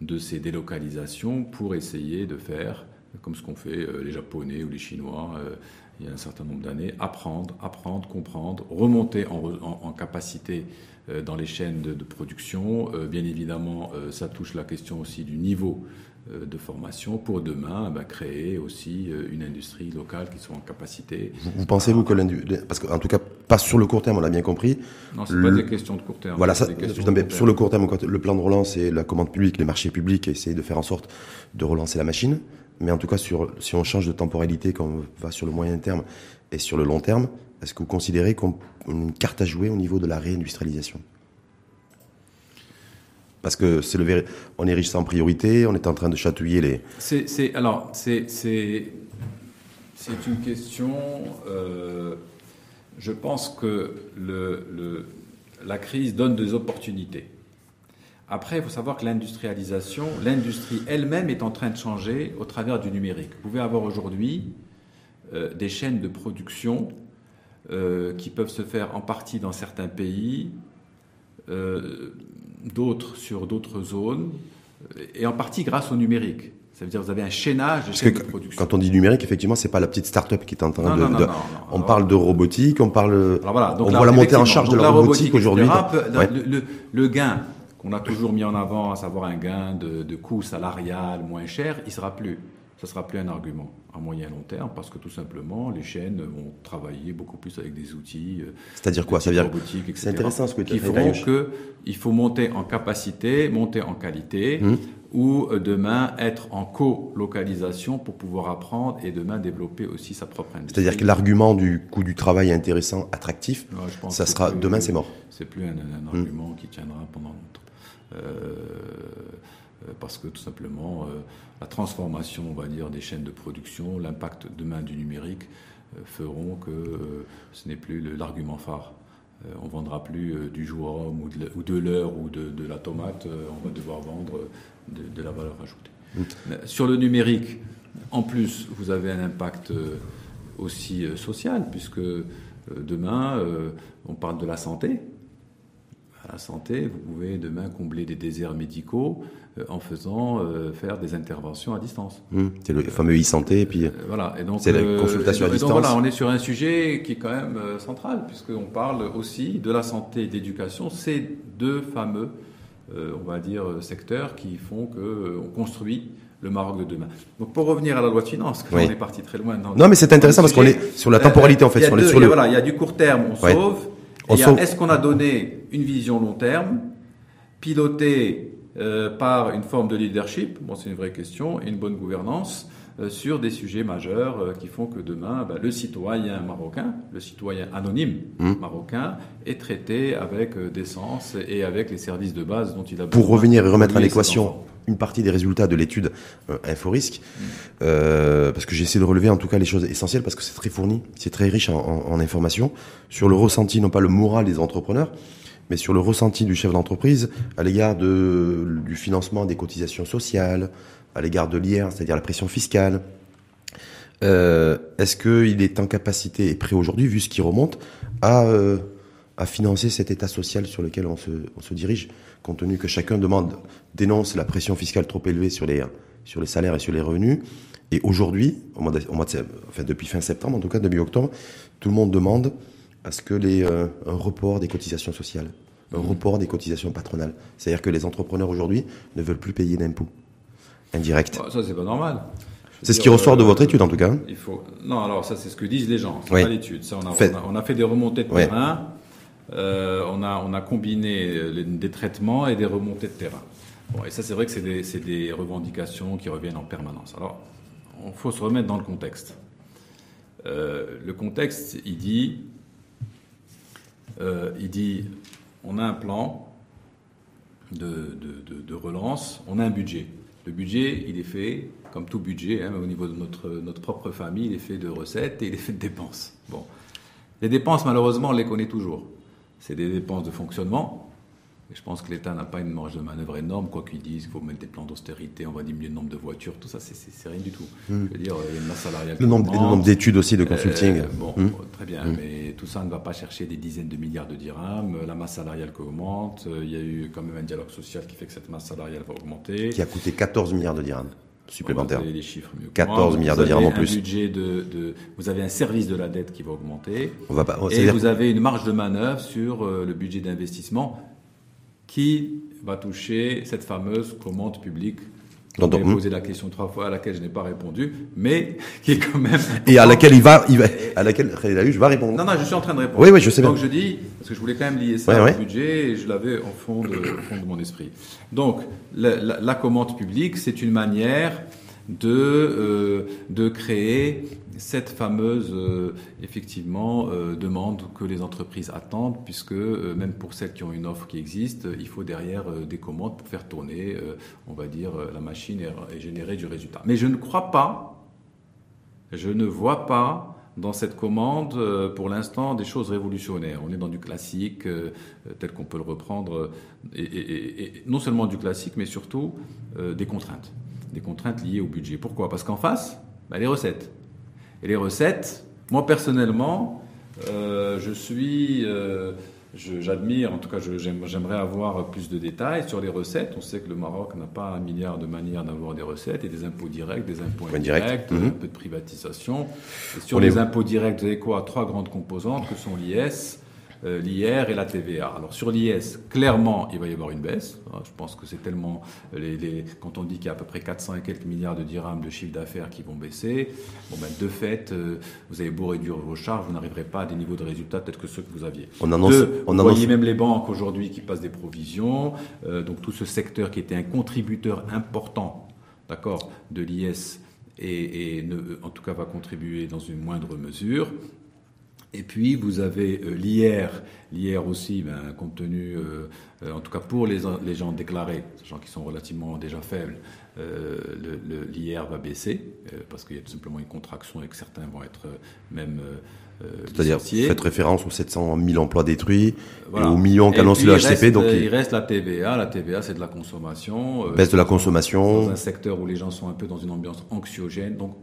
de ces délocalisations pour essayer de faire comme ce qu'ont fait les Japonais ou les Chinois il y a un certain nombre d'années, apprendre, apprendre, comprendre, remonter en, capacité euh, dans les chaînes de, de production. Euh, bien évidemment, euh, ça touche la question aussi du niveau euh, de formation pour demain bah, créer aussi euh, une industrie locale qui soit en capacité. Vous, vous pensez-vous que l'industrie, parce qu'en tout cas pas sur le court terme, on l'a bien compris. Non, c'est le... pas des questions de court terme. Voilà, ça, non, mais sur le court terme, le plan de relance et la commande publique, les marchés publics, essayer de faire en sorte de relancer la machine. Mais en tout cas, sur, si on change de temporalité, quand on va sur le moyen terme et sur le long terme, est-ce que vous considérez qu'on a une carte à jouer au niveau de la réindustrialisation? Parce que c'est le on est riche sans priorité, on est en train de chatouiller les. C'est, alors, c'est, une question. Euh, je pense que le, le, la crise donne des opportunités. Après, il faut savoir que l'industrialisation, l'industrie elle-même est en train de changer au travers du numérique. Vous pouvez avoir aujourd'hui euh, des chaînes de production euh, qui peuvent se faire en partie dans certains pays, d'autres sur d'autres zones, et en partie grâce au numérique. Ça veut dire que vous avez un chaînage de production. Quand on dit numérique, effectivement, c'est pas la petite start-up qui est en train non, de. Non, non, de on parle de robotique, on parle. Voilà, on voit la montée en charge de la, la robotique, robotique aujourd'hui. Ouais. Le, le, le, gain qu'on a toujours mis en avant, à savoir un gain de, de coût salarial moins cher, il sera plus. Ça sera plus un argument à moyen et long terme parce que tout simplement les chaînes vont travailler beaucoup plus avec des outils. Euh, C'est-à-dire quoi? Ça veut dire C'est intéressant ce que tu as feront que il faut monter en capacité, monter en qualité, mmh. ou euh, demain être en co-localisation pour pouvoir apprendre et demain développer aussi sa propre industrie. C'est-à-dire que l'argument du coût du travail intéressant, attractif, ouais, ça sera plus, demain c'est mort. C'est plus un, un argument mmh. qui tiendra pendant longtemps. Euh, parce que tout simplement euh, la transformation, on va dire, des chaînes de production, l'impact demain du numérique euh, feront que euh, ce n'est plus l'argument phare. Euh, on vendra plus euh, du joueur ou de l'heure ou de, de, la tomate, on va devoir vendre de, de la valeur ajoutée. Sur le numérique, en plus, vous avez un impact aussi social, puisque demain, on parle de la santé, à la santé, vous pouvez demain combler des déserts médicaux euh, en faisant euh, faire des interventions à distance. Mmh, c'est le fameux e-santé, et puis euh, voilà. Et donc c'est la consultation à distance. Donc voilà, on est sur un sujet qui est quand même central puisqu'on parle aussi de la santé et d'éducation. Ces deux fameux, on va dire, secteurs qui font que on construit le Maroc de demain. Donc pour revenir à la loi de finances, oui. on est parti très loin. Dans non, mais c'est intéressant parce qu'on est sur la temporalité en fait. Il y a, deux, sur le... voilà, il y a du court terme, on ouais. sauve. Est-ce qu'on a donné une vision long terme piloté par une forme de leadership, bon, c'est une vraie question, et une bonne gouvernance, euh, sur des sujets majeurs euh, qui font que demain, bah, le citoyen marocain, le citoyen anonyme mmh. marocain, est traité avec euh, décence et avec les services de base dont il a besoin. Pour revenir et remettre à l'équation une partie des résultats de l'étude euh, InfoRisque, mmh. parce que j'essaie de relever en tout cas les choses essentielles, parce que c'est très fourni, c'est très riche en, en, informations, sur le ressenti, non pas le moral des entrepreneurs, mais sur le ressenti du chef d'entreprise à l'égard du financement des cotisations sociales, à l'égard de l'IR, c'est-à-dire la pression fiscale. Euh, Est-ce qu'il est en capacité et prêt aujourd'hui, vu ce qui remonte, à, euh, financer cet état social sur lequel on se, dirige, compte tenu que chacun demande, dénonce la pression fiscale trop élevée sur les, sur les salaires et sur les revenus. Et aujourd'hui, au mois, de, au mois de, enfin, depuis fin septembre, en tout cas début octobre, tout le monde demande à ce que les, euh, un report des cotisations sociales, un mmh. report des cotisations patronales. C'est-à-dire que les entrepreneurs aujourd'hui ne veulent plus payer d'impôts indirect. ça, c'est pas normal. C'est ce qui ressort de votre étude, en tout cas. Il faut... Non, alors ça, c'est ce que disent les gens. C'est pas l'étude. Ça, on a, on, a, fait des remontées de terrain. Euh, on, a, combiné des traitements et des remontées de terrain. Et ça, c'est vrai que c'est des, revendications qui reviennent en permanence. Alors, il faut se remettre dans le contexte. Euh, le contexte, il dit, euh, il dit, on a un plan de relance, on a un budget. Le budget, il est fait, comme tout budget, hein, au niveau de notre, notre propre famille, il est fait de recettes et il est fait de dépenses. Bon. Les dépenses, malheureusement, on les connaît toujours. C'est des dépenses de fonctionnement, je pense que l'État n'a pas une marge de manœuvre énorme, quoi qu'ils disent, il faut mettre des plans d'austérité, on va diminuer le nombre de voitures, tout ça, c'est rien du tout. Hmm. Je veux dire, il y a une masse salariale. Le nombre, d'études aussi, de consulting. Euh, bon, hmm. très bien, hmm. mais tout ça ne va pas chercher des dizaines de milliards de dirhams, la masse salariale qui augmente, il y a eu quand même un dialogue social qui fait que cette masse salariale va augmenter. Qui a coûté 14 milliards de dirhams supplémentaires. Vous avez les chiffres mieux 14 milliards de dirhams en plus. Budget de, vous avez un service de la dette qui va augmenter. On va pas, et vous avez une marge de manœuvre sur euh, le budget d'investissement qui va toucher cette fameuse commande publique dont j'ai posé la question trois fois à laquelle je n'ai pas répondu, mais <laughs> qui est quand même et à laquelle il va, il va à laquelle je vais répondre. Non, non, je suis en train de répondre. Oui, oui, je sais Donc je dis parce que je voulais quand même lier ça au budget et je l'avais au fond de, au fond de mon esprit. Donc la, la commande publique, c'est une manière de, euh, de créer cette fameuse euh, effectivement euh, demande que les entreprises attendent, puisque même pour celles qui ont une offre qui existe, il faut derrière des commandes pour faire tourner, on va dire, la machine et, générer du résultat. Mais je ne crois pas, je ne vois pas dans cette commande, pour l'instant, des choses révolutionnaires. On est dans du classique, tel qu'on peut le reprendre, et, et, non seulement du classique, mais surtout des contraintes des contraintes liées au budget. Pourquoi? Parce qu'en face, bah, les recettes. Et les recettes, moi personnellement, euh, je suis, euh, j'admire, en tout cas j'aimerais avoir plus de détails sur les recettes. On sait que le Maroc n'a pas un milliard de manières d'avoir des recettes, et des impôts directs, des impôts indirects, un mhm. peu de privatisation. Et sur les impôts directs, vous avez quoi? Trois grandes composantes que sont l'IS, euh, l'IR et la TVA. Alors sur l'IS, clairement, il va y avoir une baisse. Hein, je pense que c'est tellement... Les, quand on dit qu'il y a à peu près 400 et quelques milliards de dirhams de chiffre d'affaires qui vont baisser, bon ben, de fait, euh, vous avez beau réduire vos charges, vous n'arriverez pas à des niveaux de résultats peut-être que ceux que vous aviez. On annonce, on vous voyez même les banques aujourd'hui qui passent des provisions. Euh, donc tout ce secteur qui était un contributeur important, d'accord, de l'IS et, et en tout cas va contribuer dans une moindre mesure. Et puis vous avez euh, l'IR, l'IR aussi, ben, compte tenu, euh, euh, en tout cas pour les, les gens déclarés, gens qui sont relativement déjà faibles, l'IR va baisser parce qu'il y a tout simplement une contraction et que certains vont être même C'est-à-dire, faites référence aux 700 000 emplois détruits et aux millions qu'annonce le HCP. donc il reste la TVA. La TVA, c'est de la consommation. Baisse de la consommation. Dans un secteur où les gens sont un peu dans une ambiance anxiogène. Donc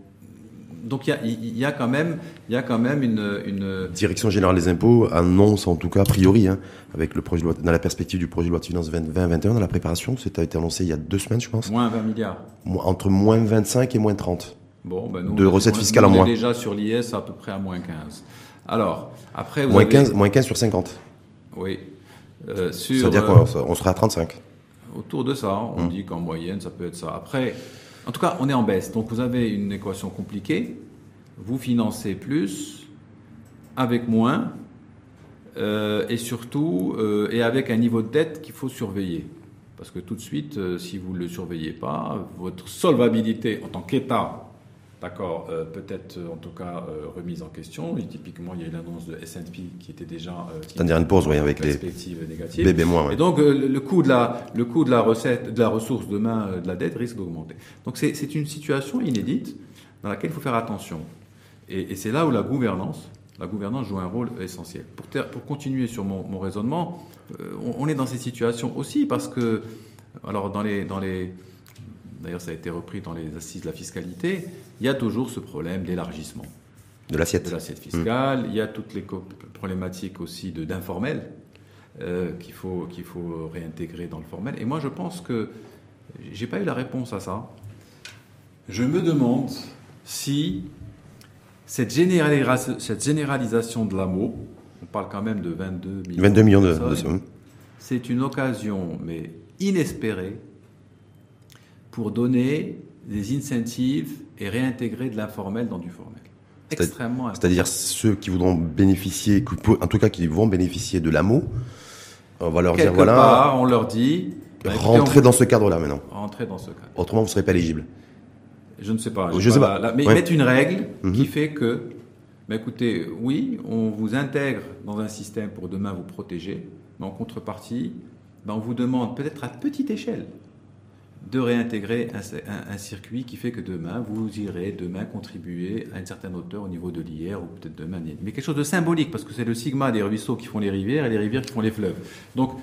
donc il y a, quand même, il y a quand même une, une... Direction générale des impôts annonce en tout cas a priori, hein, avec le projet de loi, dans la perspective du projet de loi de finances 2021, dans la préparation, ça a été annoncé il y a deux semaines, je pense. Moins 20 milliards. Entre moins 25 et moins 30. Bon, ben nous, de recettes fiscales en moins. déjà sur l'IS à peu près à moins 15. Alors, après... moins, 15, moins 15 sur 50. Oui. Euh, sur, C'est-à-dire qu'on on sera à 35. Autour de ça, on hum. dit qu'en moyenne, ça peut être ça. Après, en tout cas, on est en baisse. Donc vous avez une équation compliquée. Vous financez plus avec moins euh, et surtout euh, et avec un niveau de dette qu'il faut surveiller. Parce que tout de suite, euh, si vous ne le surveillez pas, votre solvabilité en tant qu'État, d'accord, euh, peut-être en tout cas euh, remise en question. Et typiquement, il y a eu l'annonce de S&P qui était déjà c'est-à-dire une pause, oui, avec les négatives. Bébé moins. Et donc le, coût de la le coût de la recette, de la ressource demain de la dette risque d'augmenter. Donc c'est, une situation inédite dans laquelle il faut faire attention. Et, et c'est là où la gouvernance la gouvernance joue un rôle essentiel. Pour, pour continuer sur mon, raisonnement, euh, on, est dans ces situations aussi parce que, alors dans les, dans les, d'ailleurs ça a été repris dans les assises de la fiscalité, il y a toujours ce problème d'élargissement. De l'assiette. De l'assiette fiscale, il y a toutes les problématiques aussi de, d'informel euh, qu'il, faut, qu'il faut réintégrer dans le formel. Et moi je pense que j'ai pas eu la réponse à ça. Je me demande si cette, généralisation de l'AMO, on parle quand même de 22 millions, 22 millions de, personnes, c'est une occasion, mais inespérée, pour donner des incentives et réintégrer de l'informel dans du formel. Extrêmement C'est-à-dire ceux qui voudront bénéficier, en tout cas qui vont bénéficier de l'AMO, on va leur dire voilà. on leur dit. Bah, rentrez dans ce cadre-là maintenant. Rentrez dans ce cadre. Autrement, vous ne serez pas éligible. Je ne sais pas. Je, sais pas. mais mettre une règle mhm. qui fait que, bah, écoutez, oui, on vous intègre dans un système pour demain vous protéger, mais en contrepartie, bah, on vous demande peut-être à petite échelle de réintégrer un, circuit qui fait que demain, vous irez demain contribuer à une certaine hauteur au niveau de l'IR ou peut-être demain. Mais quelque chose de symbolique, parce que c'est le sigma des ruisseaux qui font les rivières et les rivières qui font les fleuves. Donc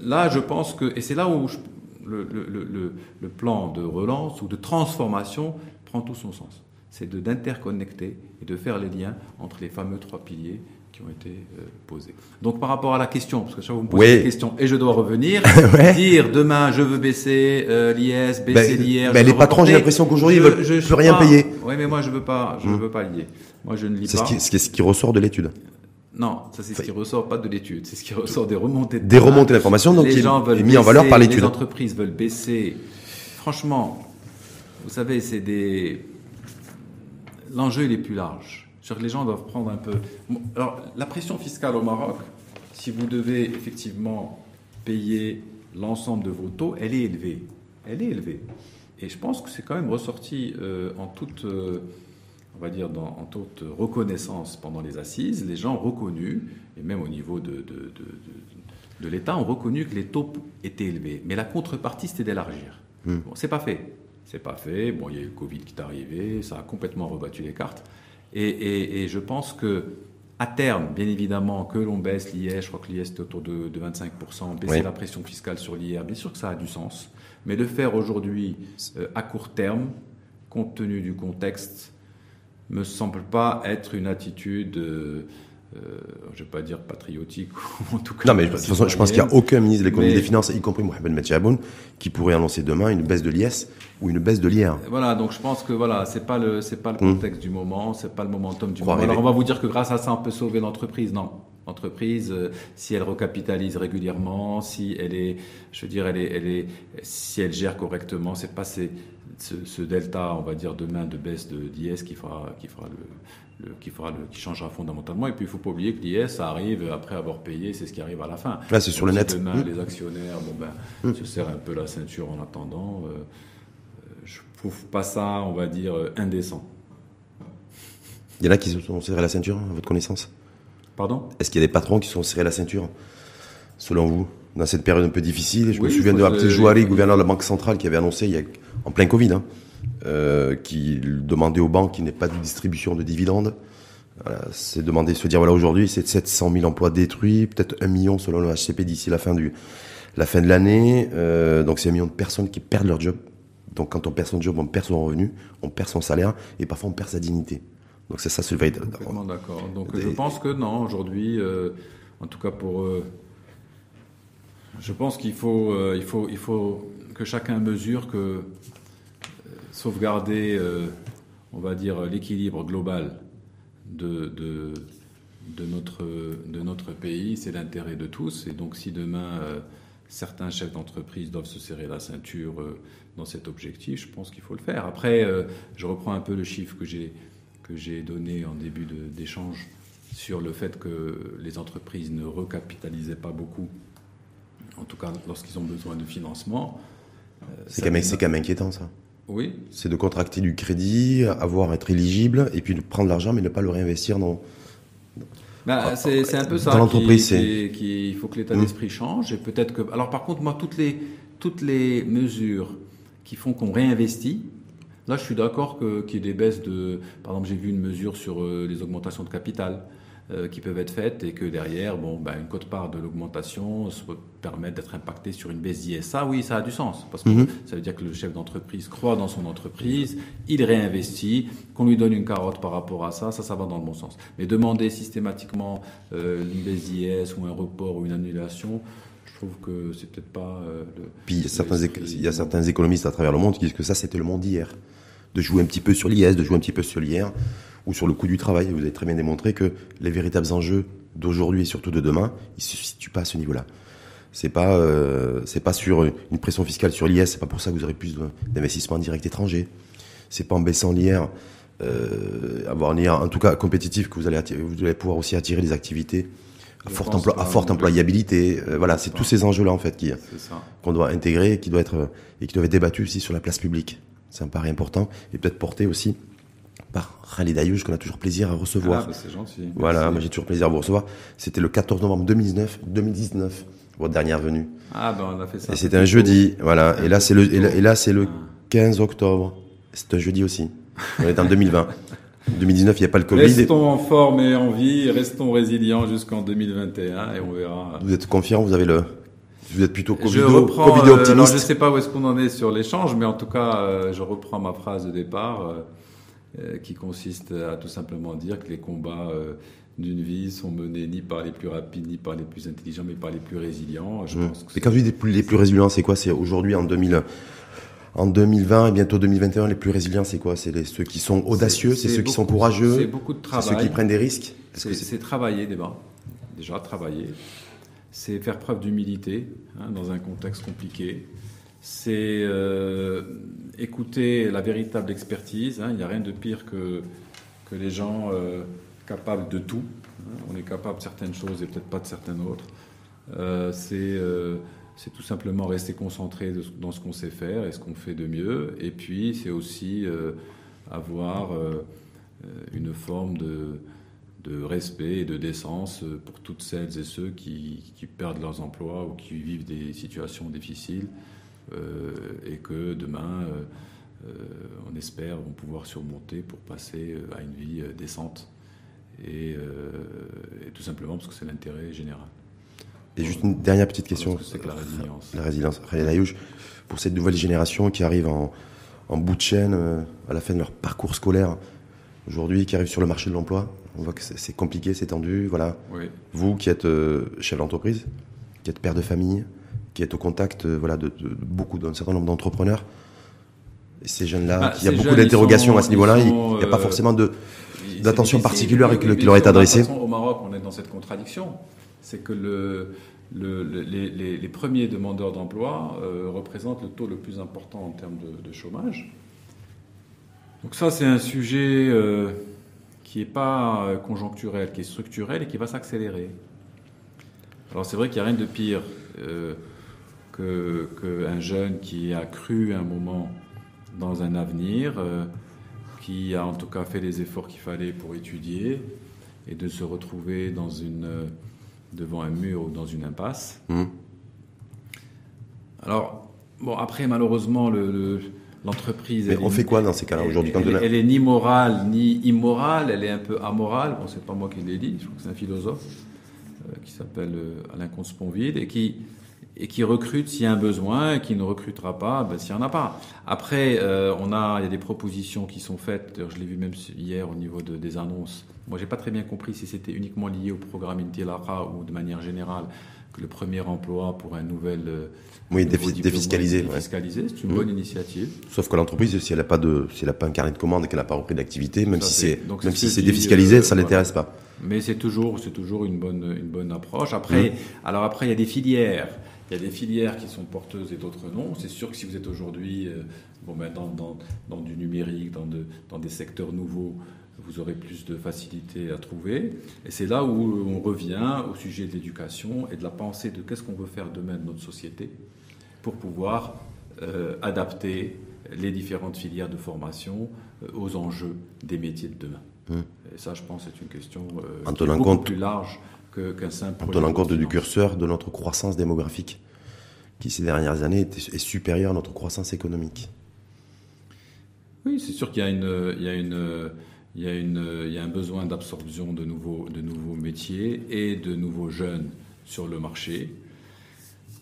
là, je pense que, et c'est là où je, le, plan de relance ou de transformation prend tout son sens. C'est d'interconnecter et de faire les liens entre les fameux trois piliers qui ont été euh, posés. Donc par rapport à la question, parce que chaque fois vous me posez une question et je dois revenir, <laughs> dire demain je veux baisser euh, l'IS, baisser ben, l'IR. Ben, les patrons, j'ai l'impression qu'aujourd'hui ils veulent plus rien payer. Oui, mais moi je veux pas, je hmm. veux pas lier. Moi je ne lis pas. C'est ce qui ressort de l'étude. Non, ça c'est ce qui ressort pas de l'étude, c'est ce qui ressort des remontées. Des remontées d'informations, donc les gens veulent mis en valeur par l'étude. Les entreprises veulent baisser. Franchement, vous savez, c'est des. L'enjeu il est plus large. Cest que les gens doivent prendre un peu. Alors, la pression fiscale au Maroc, si vous devez effectivement payer l'ensemble de vos taux, elle est élevée. Elle est élevée. Et je pense que c'est quand même ressorti euh, en toute. Euh, on va dire, dans, en toute reconnaissance pendant les assises, les gens ont reconnu, et même au niveau de, de, l'État, ont reconnu que les taux étaient élevés. Mais la contrepartie, c'était d'élargir. Hmm. Bon, c'est pas fait. C'est pas fait. Bon, il y a eu le Covid qui est arrivé, ça a complètement rebattu les cartes. Et, je pense que à terme, bien évidemment, que l'on baisse l'IS, je crois que l'IS est autour de, 25%, baisser la pression fiscale sur l'IR, bien sûr que ça a du sens. Mais le faire aujourd'hui, euh, à court terme, compte tenu du contexte, me semble pas être une attitude, euh, euh, je ne vais pas dire patriotique, <laughs> ou en tout cas. Non, mais de toute façon, je pense qu'il n'y a aucun ministre de l'économie et des finances, y compris Mohamed Metchaboun, qui pourrait annoncer demain une baisse de l'IS ou une baisse de l'IR. Voilà, donc je pense que voilà, c'est pas le, c'est pas le hmm. contexte du moment, c'est pas le momentum du moment. Alors on va vous dire que grâce à ça, on peut sauver l'entreprise. Non. L'entreprise, euh, si elle recapitalise régulièrement, si elle est, je veux dire, elle est, elle est, si elle gère correctement, c'est pas ces, ce, delta, on va dire, demain de baisse de d'IS qui fera, qui fera le, qui fera le, qui changera fondamentalement. Et puis il faut pas oublier que l'IS arrive après avoir payé, c'est ce qui arrive à la fin. Là, c'est sur le net. Demain, mmh. les actionnaires, bon ben, mmh. se serrent un peu la ceinture en attendant. Euh, je trouve pas ça, on va dire, indécent. Il y en a qui se sont serrés la ceinture, à votre connaissance? Pardon? Est-ce qu'il y a des patrons qui se sont serrés la ceinture, selon vous? Dans cette période un peu difficile. Je me souviens de Abdel Jouari, gouverneur de la Banque centrale, qui avait annoncé il y a en plein Covid, hein, euh, qui demandait aux banques qu'il n'y ait pas de distribution de dividendes. c'est demander, se dire voilà aujourd'hui c'est 700 000 emplois détruits, peut-être un million selon le HCP d'ici la fin du la fin de l'année. Euh, donc c'est un million de personnes qui perdent leur job. Donc quand on perd son job, on perd son revenu, on perd son salaire et parfois on perd sa dignité. Donc c'est ça, c'est le véritable. d'accord. Donc je pense que non aujourd'hui, euh, en tout cas pour je pense qu'il faut, il faut, il faut que chacun mesure que sauvegarder, euh, on va dire, l'équilibre global de, de, de, notre, de notre pays, c'est l'intérêt de tous. Et donc si demain certains chefs d'entreprise doivent se serrer la ceinture dans cet objectif, je pense qu'il faut le faire. Après, je reprends un peu le chiffre que j'ai que j'ai donné en début d'échange sur le fait que les entreprises ne recapitalisaient pas beaucoup en tout cas lorsqu'ils ont besoin de financement. c'est quand, même inquiétant ça. Oui. C'est de contracter du crédit, avoir être éligible, et puis de prendre l'argent mais ne pas le réinvestir dans. Bah, c'est un peu ça. Dans l'entreprise, Il faut que l'état mmh. d'esprit change. Et peut-être que. Alors, par contre, moi, toutes les, toutes les mesures qui font qu'on réinvestit, là, je suis d'accord qu'il y ait des baisses de. Par exemple, j'ai vu une mesure sur euh, les augmentations de capital. Euh, qui peuvent être faites et que derrière, bon, ben, une cote-part de l'augmentation se permet d'être impactée sur une baisse d'IS. Ça, oui, ça a du sens parce que mhm. ça veut dire que le chef d'entreprise croit dans son entreprise, il réinvestit, qu'on lui donne une carotte par rapport à ça, ça, ça va dans le bon sens. Mais demander systématiquement euh, une baisse d'IS ou un report ou une annulation, je trouve que c'est peut-être pas euh, le. Puis il y, a certains, il y a certains économistes à travers le monde qui disent que ça, c'était le monde d'hier. De jouer un petit peu sur l'IS, de jouer un petit peu sur l'IR ou sur le coût du travail. Vous avez très bien démontré que les véritables enjeux d'aujourd'hui et surtout de demain, ils se situent pas à ce niveau-là. C'est pas euh, c'est pas sur une pression fiscale sur l'IS, c'est pas pour ça que vous aurez plus d'investissements directs étrangers. C'est pas en baissant l'IR, euh, avoir un IR en tout cas compétitif que vous allez vous allez pouvoir aussi attirer des activités à forte, emploi, à forte employabilité. Euh, voilà, c'est tous ces enjeux-là en fait qui qu'on doit intégrer et qui doit être et qui doivent être débattus aussi sur la place publique. C'est un pari important et peut-être porter aussi par Khalid Ayouch qu'on a toujours plaisir à recevoir. Ah, bah, c'est gentil. Voilà, moi j'ai toujours plaisir à vous recevoir. C'était le 14 novembre 2019, 2019, votre dernière venue. Ah ben on a fait ça. Et c'était un jeudi, voilà. Et là c'est le et là, c'est le 15 octobre. C'est un jeudi aussi. On est en 2020. 2019, <laughs> il n'y a pas le Covid. Restons en forme et en vie, restons résilients jusqu'en 2021 et on verra. Vous êtes confiant, vous avez le vous êtes plutôt Covid, je reprends, COVID optimiste. Euh, alors je sais pas où est-ce qu'on en est sur l'échange, mais en tout cas, euh, je reprends ma phrase de départ. Euh, qui consiste à tout simplement dire que les combats euh, d'une vie sont menés ni par les plus rapides, ni par les plus intelligents, mais par les plus résilients. Je mmh. pense que et quand vous dites les plus résilients, c'est quoi? C'est aujourd'hui en 2000 en 2020 et bientôt 2021, les plus résilients, c'est quoi? C'est ceux qui sont audacieux, c'est ceux qui sont courageux, c'est beaucoup de travail, ceux qui prennent des risques? C'est travailler déjà, déjà travailler, c'est faire preuve d'humilité hein, dans un contexte compliqué, c'est euh, écouter la véritable expertise. Hein. Il n'y a rien de pire que, que les gens euh, capables de tout. Hein. On est capable de certaines choses et peut-être pas de certaines autres. Euh, c'est tout simplement rester concentré dans ce qu'on sait faire et ce qu'on fait de mieux. Et puis, c'est aussi avoir une forme de, de, respect et de décence pour toutes celles et ceux qui, qui perdent leurs emplois ou qui vivent des situations difficiles. Euh, et que demain, euh, euh, on espère, vont pouvoir surmonter pour passer à une vie décente. Et, tout simplement parce que c'est l'intérêt général. Et juste une dernière petite question. C'est que la résilience. La résilience. pour cette nouvelle génération qui arrive en, bout de chaîne, à la fin de leur parcours scolaire, aujourd'hui, qui arrive sur le marché de l'emploi, on voit que c'est compliqué, c'est tendu. Voilà. Vous qui êtes chef d'entreprise, qui êtes père de famille, qui est au contact euh, voilà, de, beaucoup d'un certain nombre d'entrepreneurs. Et ces jeunes-là, bah, il y a beaucoup d'interrogations à ce niveau-là, il n'y a pas euh, forcément d'attention particulière qui leur est adressée. Au Maroc, on est dans cette contradiction. C'est que le, le, les, les, premiers demandeurs d'emploi euh, représentent le taux le plus important en termes de, chômage. Donc ça, c'est un sujet qui n'est pas conjoncturel, qui est structurel et qui va s'accélérer. Alors c'est vrai qu'il n'y a rien de pire qu'un jeune qui a cru un moment dans un avenir, euh, qui a en tout cas fait les efforts qu'il fallait pour étudier, et de se retrouver dans une, devant un mur ou dans une impasse. Mmh. Alors, bon, après, malheureusement, le, l'entreprise. on fait quoi dans ces cas-là aujourd'hui elle, elle, est ni morale ni immorale, elle est un peu amorale. Bon, c'est pas moi qui l'ai dit, je crois que c'est un philosophe euh, qui s'appelle euh, Alain Consponville et qui et qui recrute s'il y a un besoin, et qui ne recrutera pas ben, s'il n'y en a pas. Après, euh, on a, il y a des propositions qui sont faites, je l'ai vu même hier au niveau de, des annonces. Moi, j'ai pas très bien compris si c'était uniquement lié au programme Intilara ou de manière générale que le premier emploi pour un nouvel euh, oui, défiscalisé. Défiscalisé, c'est une bonne initiative. Sauf que l'entreprise, si elle n'a pas de, si elle a pas un carnet de commande et qu'elle n'a pas repris d'activité, même si c'est, même si c'est défiscalisé, ça l'intéresse pas. Mais c'est toujours, c'est toujours une bonne, une bonne approche. Après, alors après, il y a des filières. Il y a des filières qui sont porteuses et d'autres non. C'est sûr que si vous êtes aujourd'hui euh, bon, ben dans, dans, dans, du numérique, dans, de, dans des secteurs nouveaux, vous aurez plus de facilité à trouver. Et c'est là où on revient au sujet de l'éducation et de la pensée de qu'est-ce qu'on veut faire demain de notre société pour pouvoir euh, adapter les différentes filières de formation euh, aux enjeux des métiers de demain. Hum. Et ça, je pense, c'est une question euh, beaucoup plus large qu'un simple. En tenant compte du curseur de notre croissance démographique, qui ces dernières années est, est supérieure à notre croissance économique. Oui, c'est sûr qu'il y a une, il y a une, il y a une, il y a un besoin d'absorption de nouveaux, de nouveaux métiers et de nouveaux jeunes sur le marché.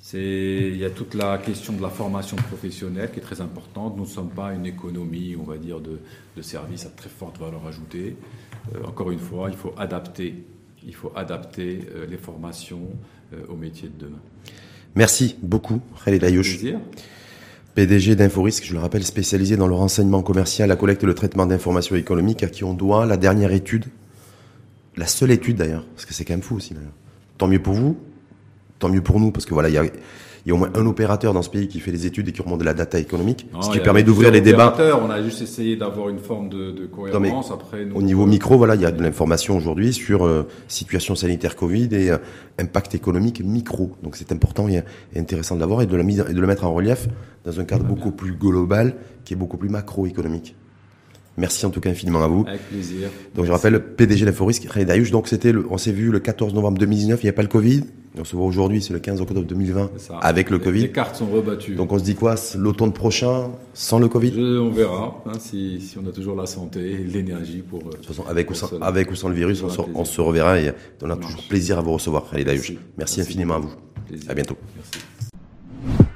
C'est, il y a toute la question de la formation professionnelle qui est très importante. Nous ne sommes pas une économie, on va dire, de, de services à très forte valeur ajoutée. Euh, encore une fois, il faut adapter, il faut adapter euh, les formations euh, aux métiers de demain. Merci beaucoup, Khaled Ayouch. PDG d'Inforisque, je le rappelle, spécialisé dans le renseignement commercial, la collecte et le traitement d'informations économiques, à qui on doit la dernière étude, la seule étude d'ailleurs, parce que c'est quand même fou aussi d'ailleurs. Tant mieux pour vous, tant mieux pour nous, parce que voilà, il y a, il y a au moins un opérateur dans ce pays qui fait des études et qui remonte de la data économique, ce qui permet d'ouvrir les débats. On a juste essayé d'avoir une forme de, de cohérence. Après, au niveau micro, voilà, il y a de l'information aujourd'hui sur euh, situation sanitaire Covid et euh, impact économique micro. Donc c'est important et, intéressant de l'avoir et de, la mise, et de le mettre en relief dans un cadre beaucoup plus global qui est beaucoup plus macroéconomique. Merci en tout cas infiniment à vous. Avec plaisir. Donc je rappelle, PDG d'Inforisque, René Darius. Donc c'était, on s'est vu le 14 novembre 2019, il n'y a pas le Covid. On se voit aujourd'hui, c'est le 15 octobre 2020, avec le Covid. Les cartes sont rebattues. Donc on se dit quoi L'automne prochain, sans le Covid? On verra, hein, si, si, on a toujours la santé et l'énergie pour... De toute façon, avec, ou sans, avec ou sans le virus, on se, on se, reverra et on a toujours plaisir à vous recevoir, Darius. Merci, Merci, infiniment à vous. Plaisir. À bientôt. Merci.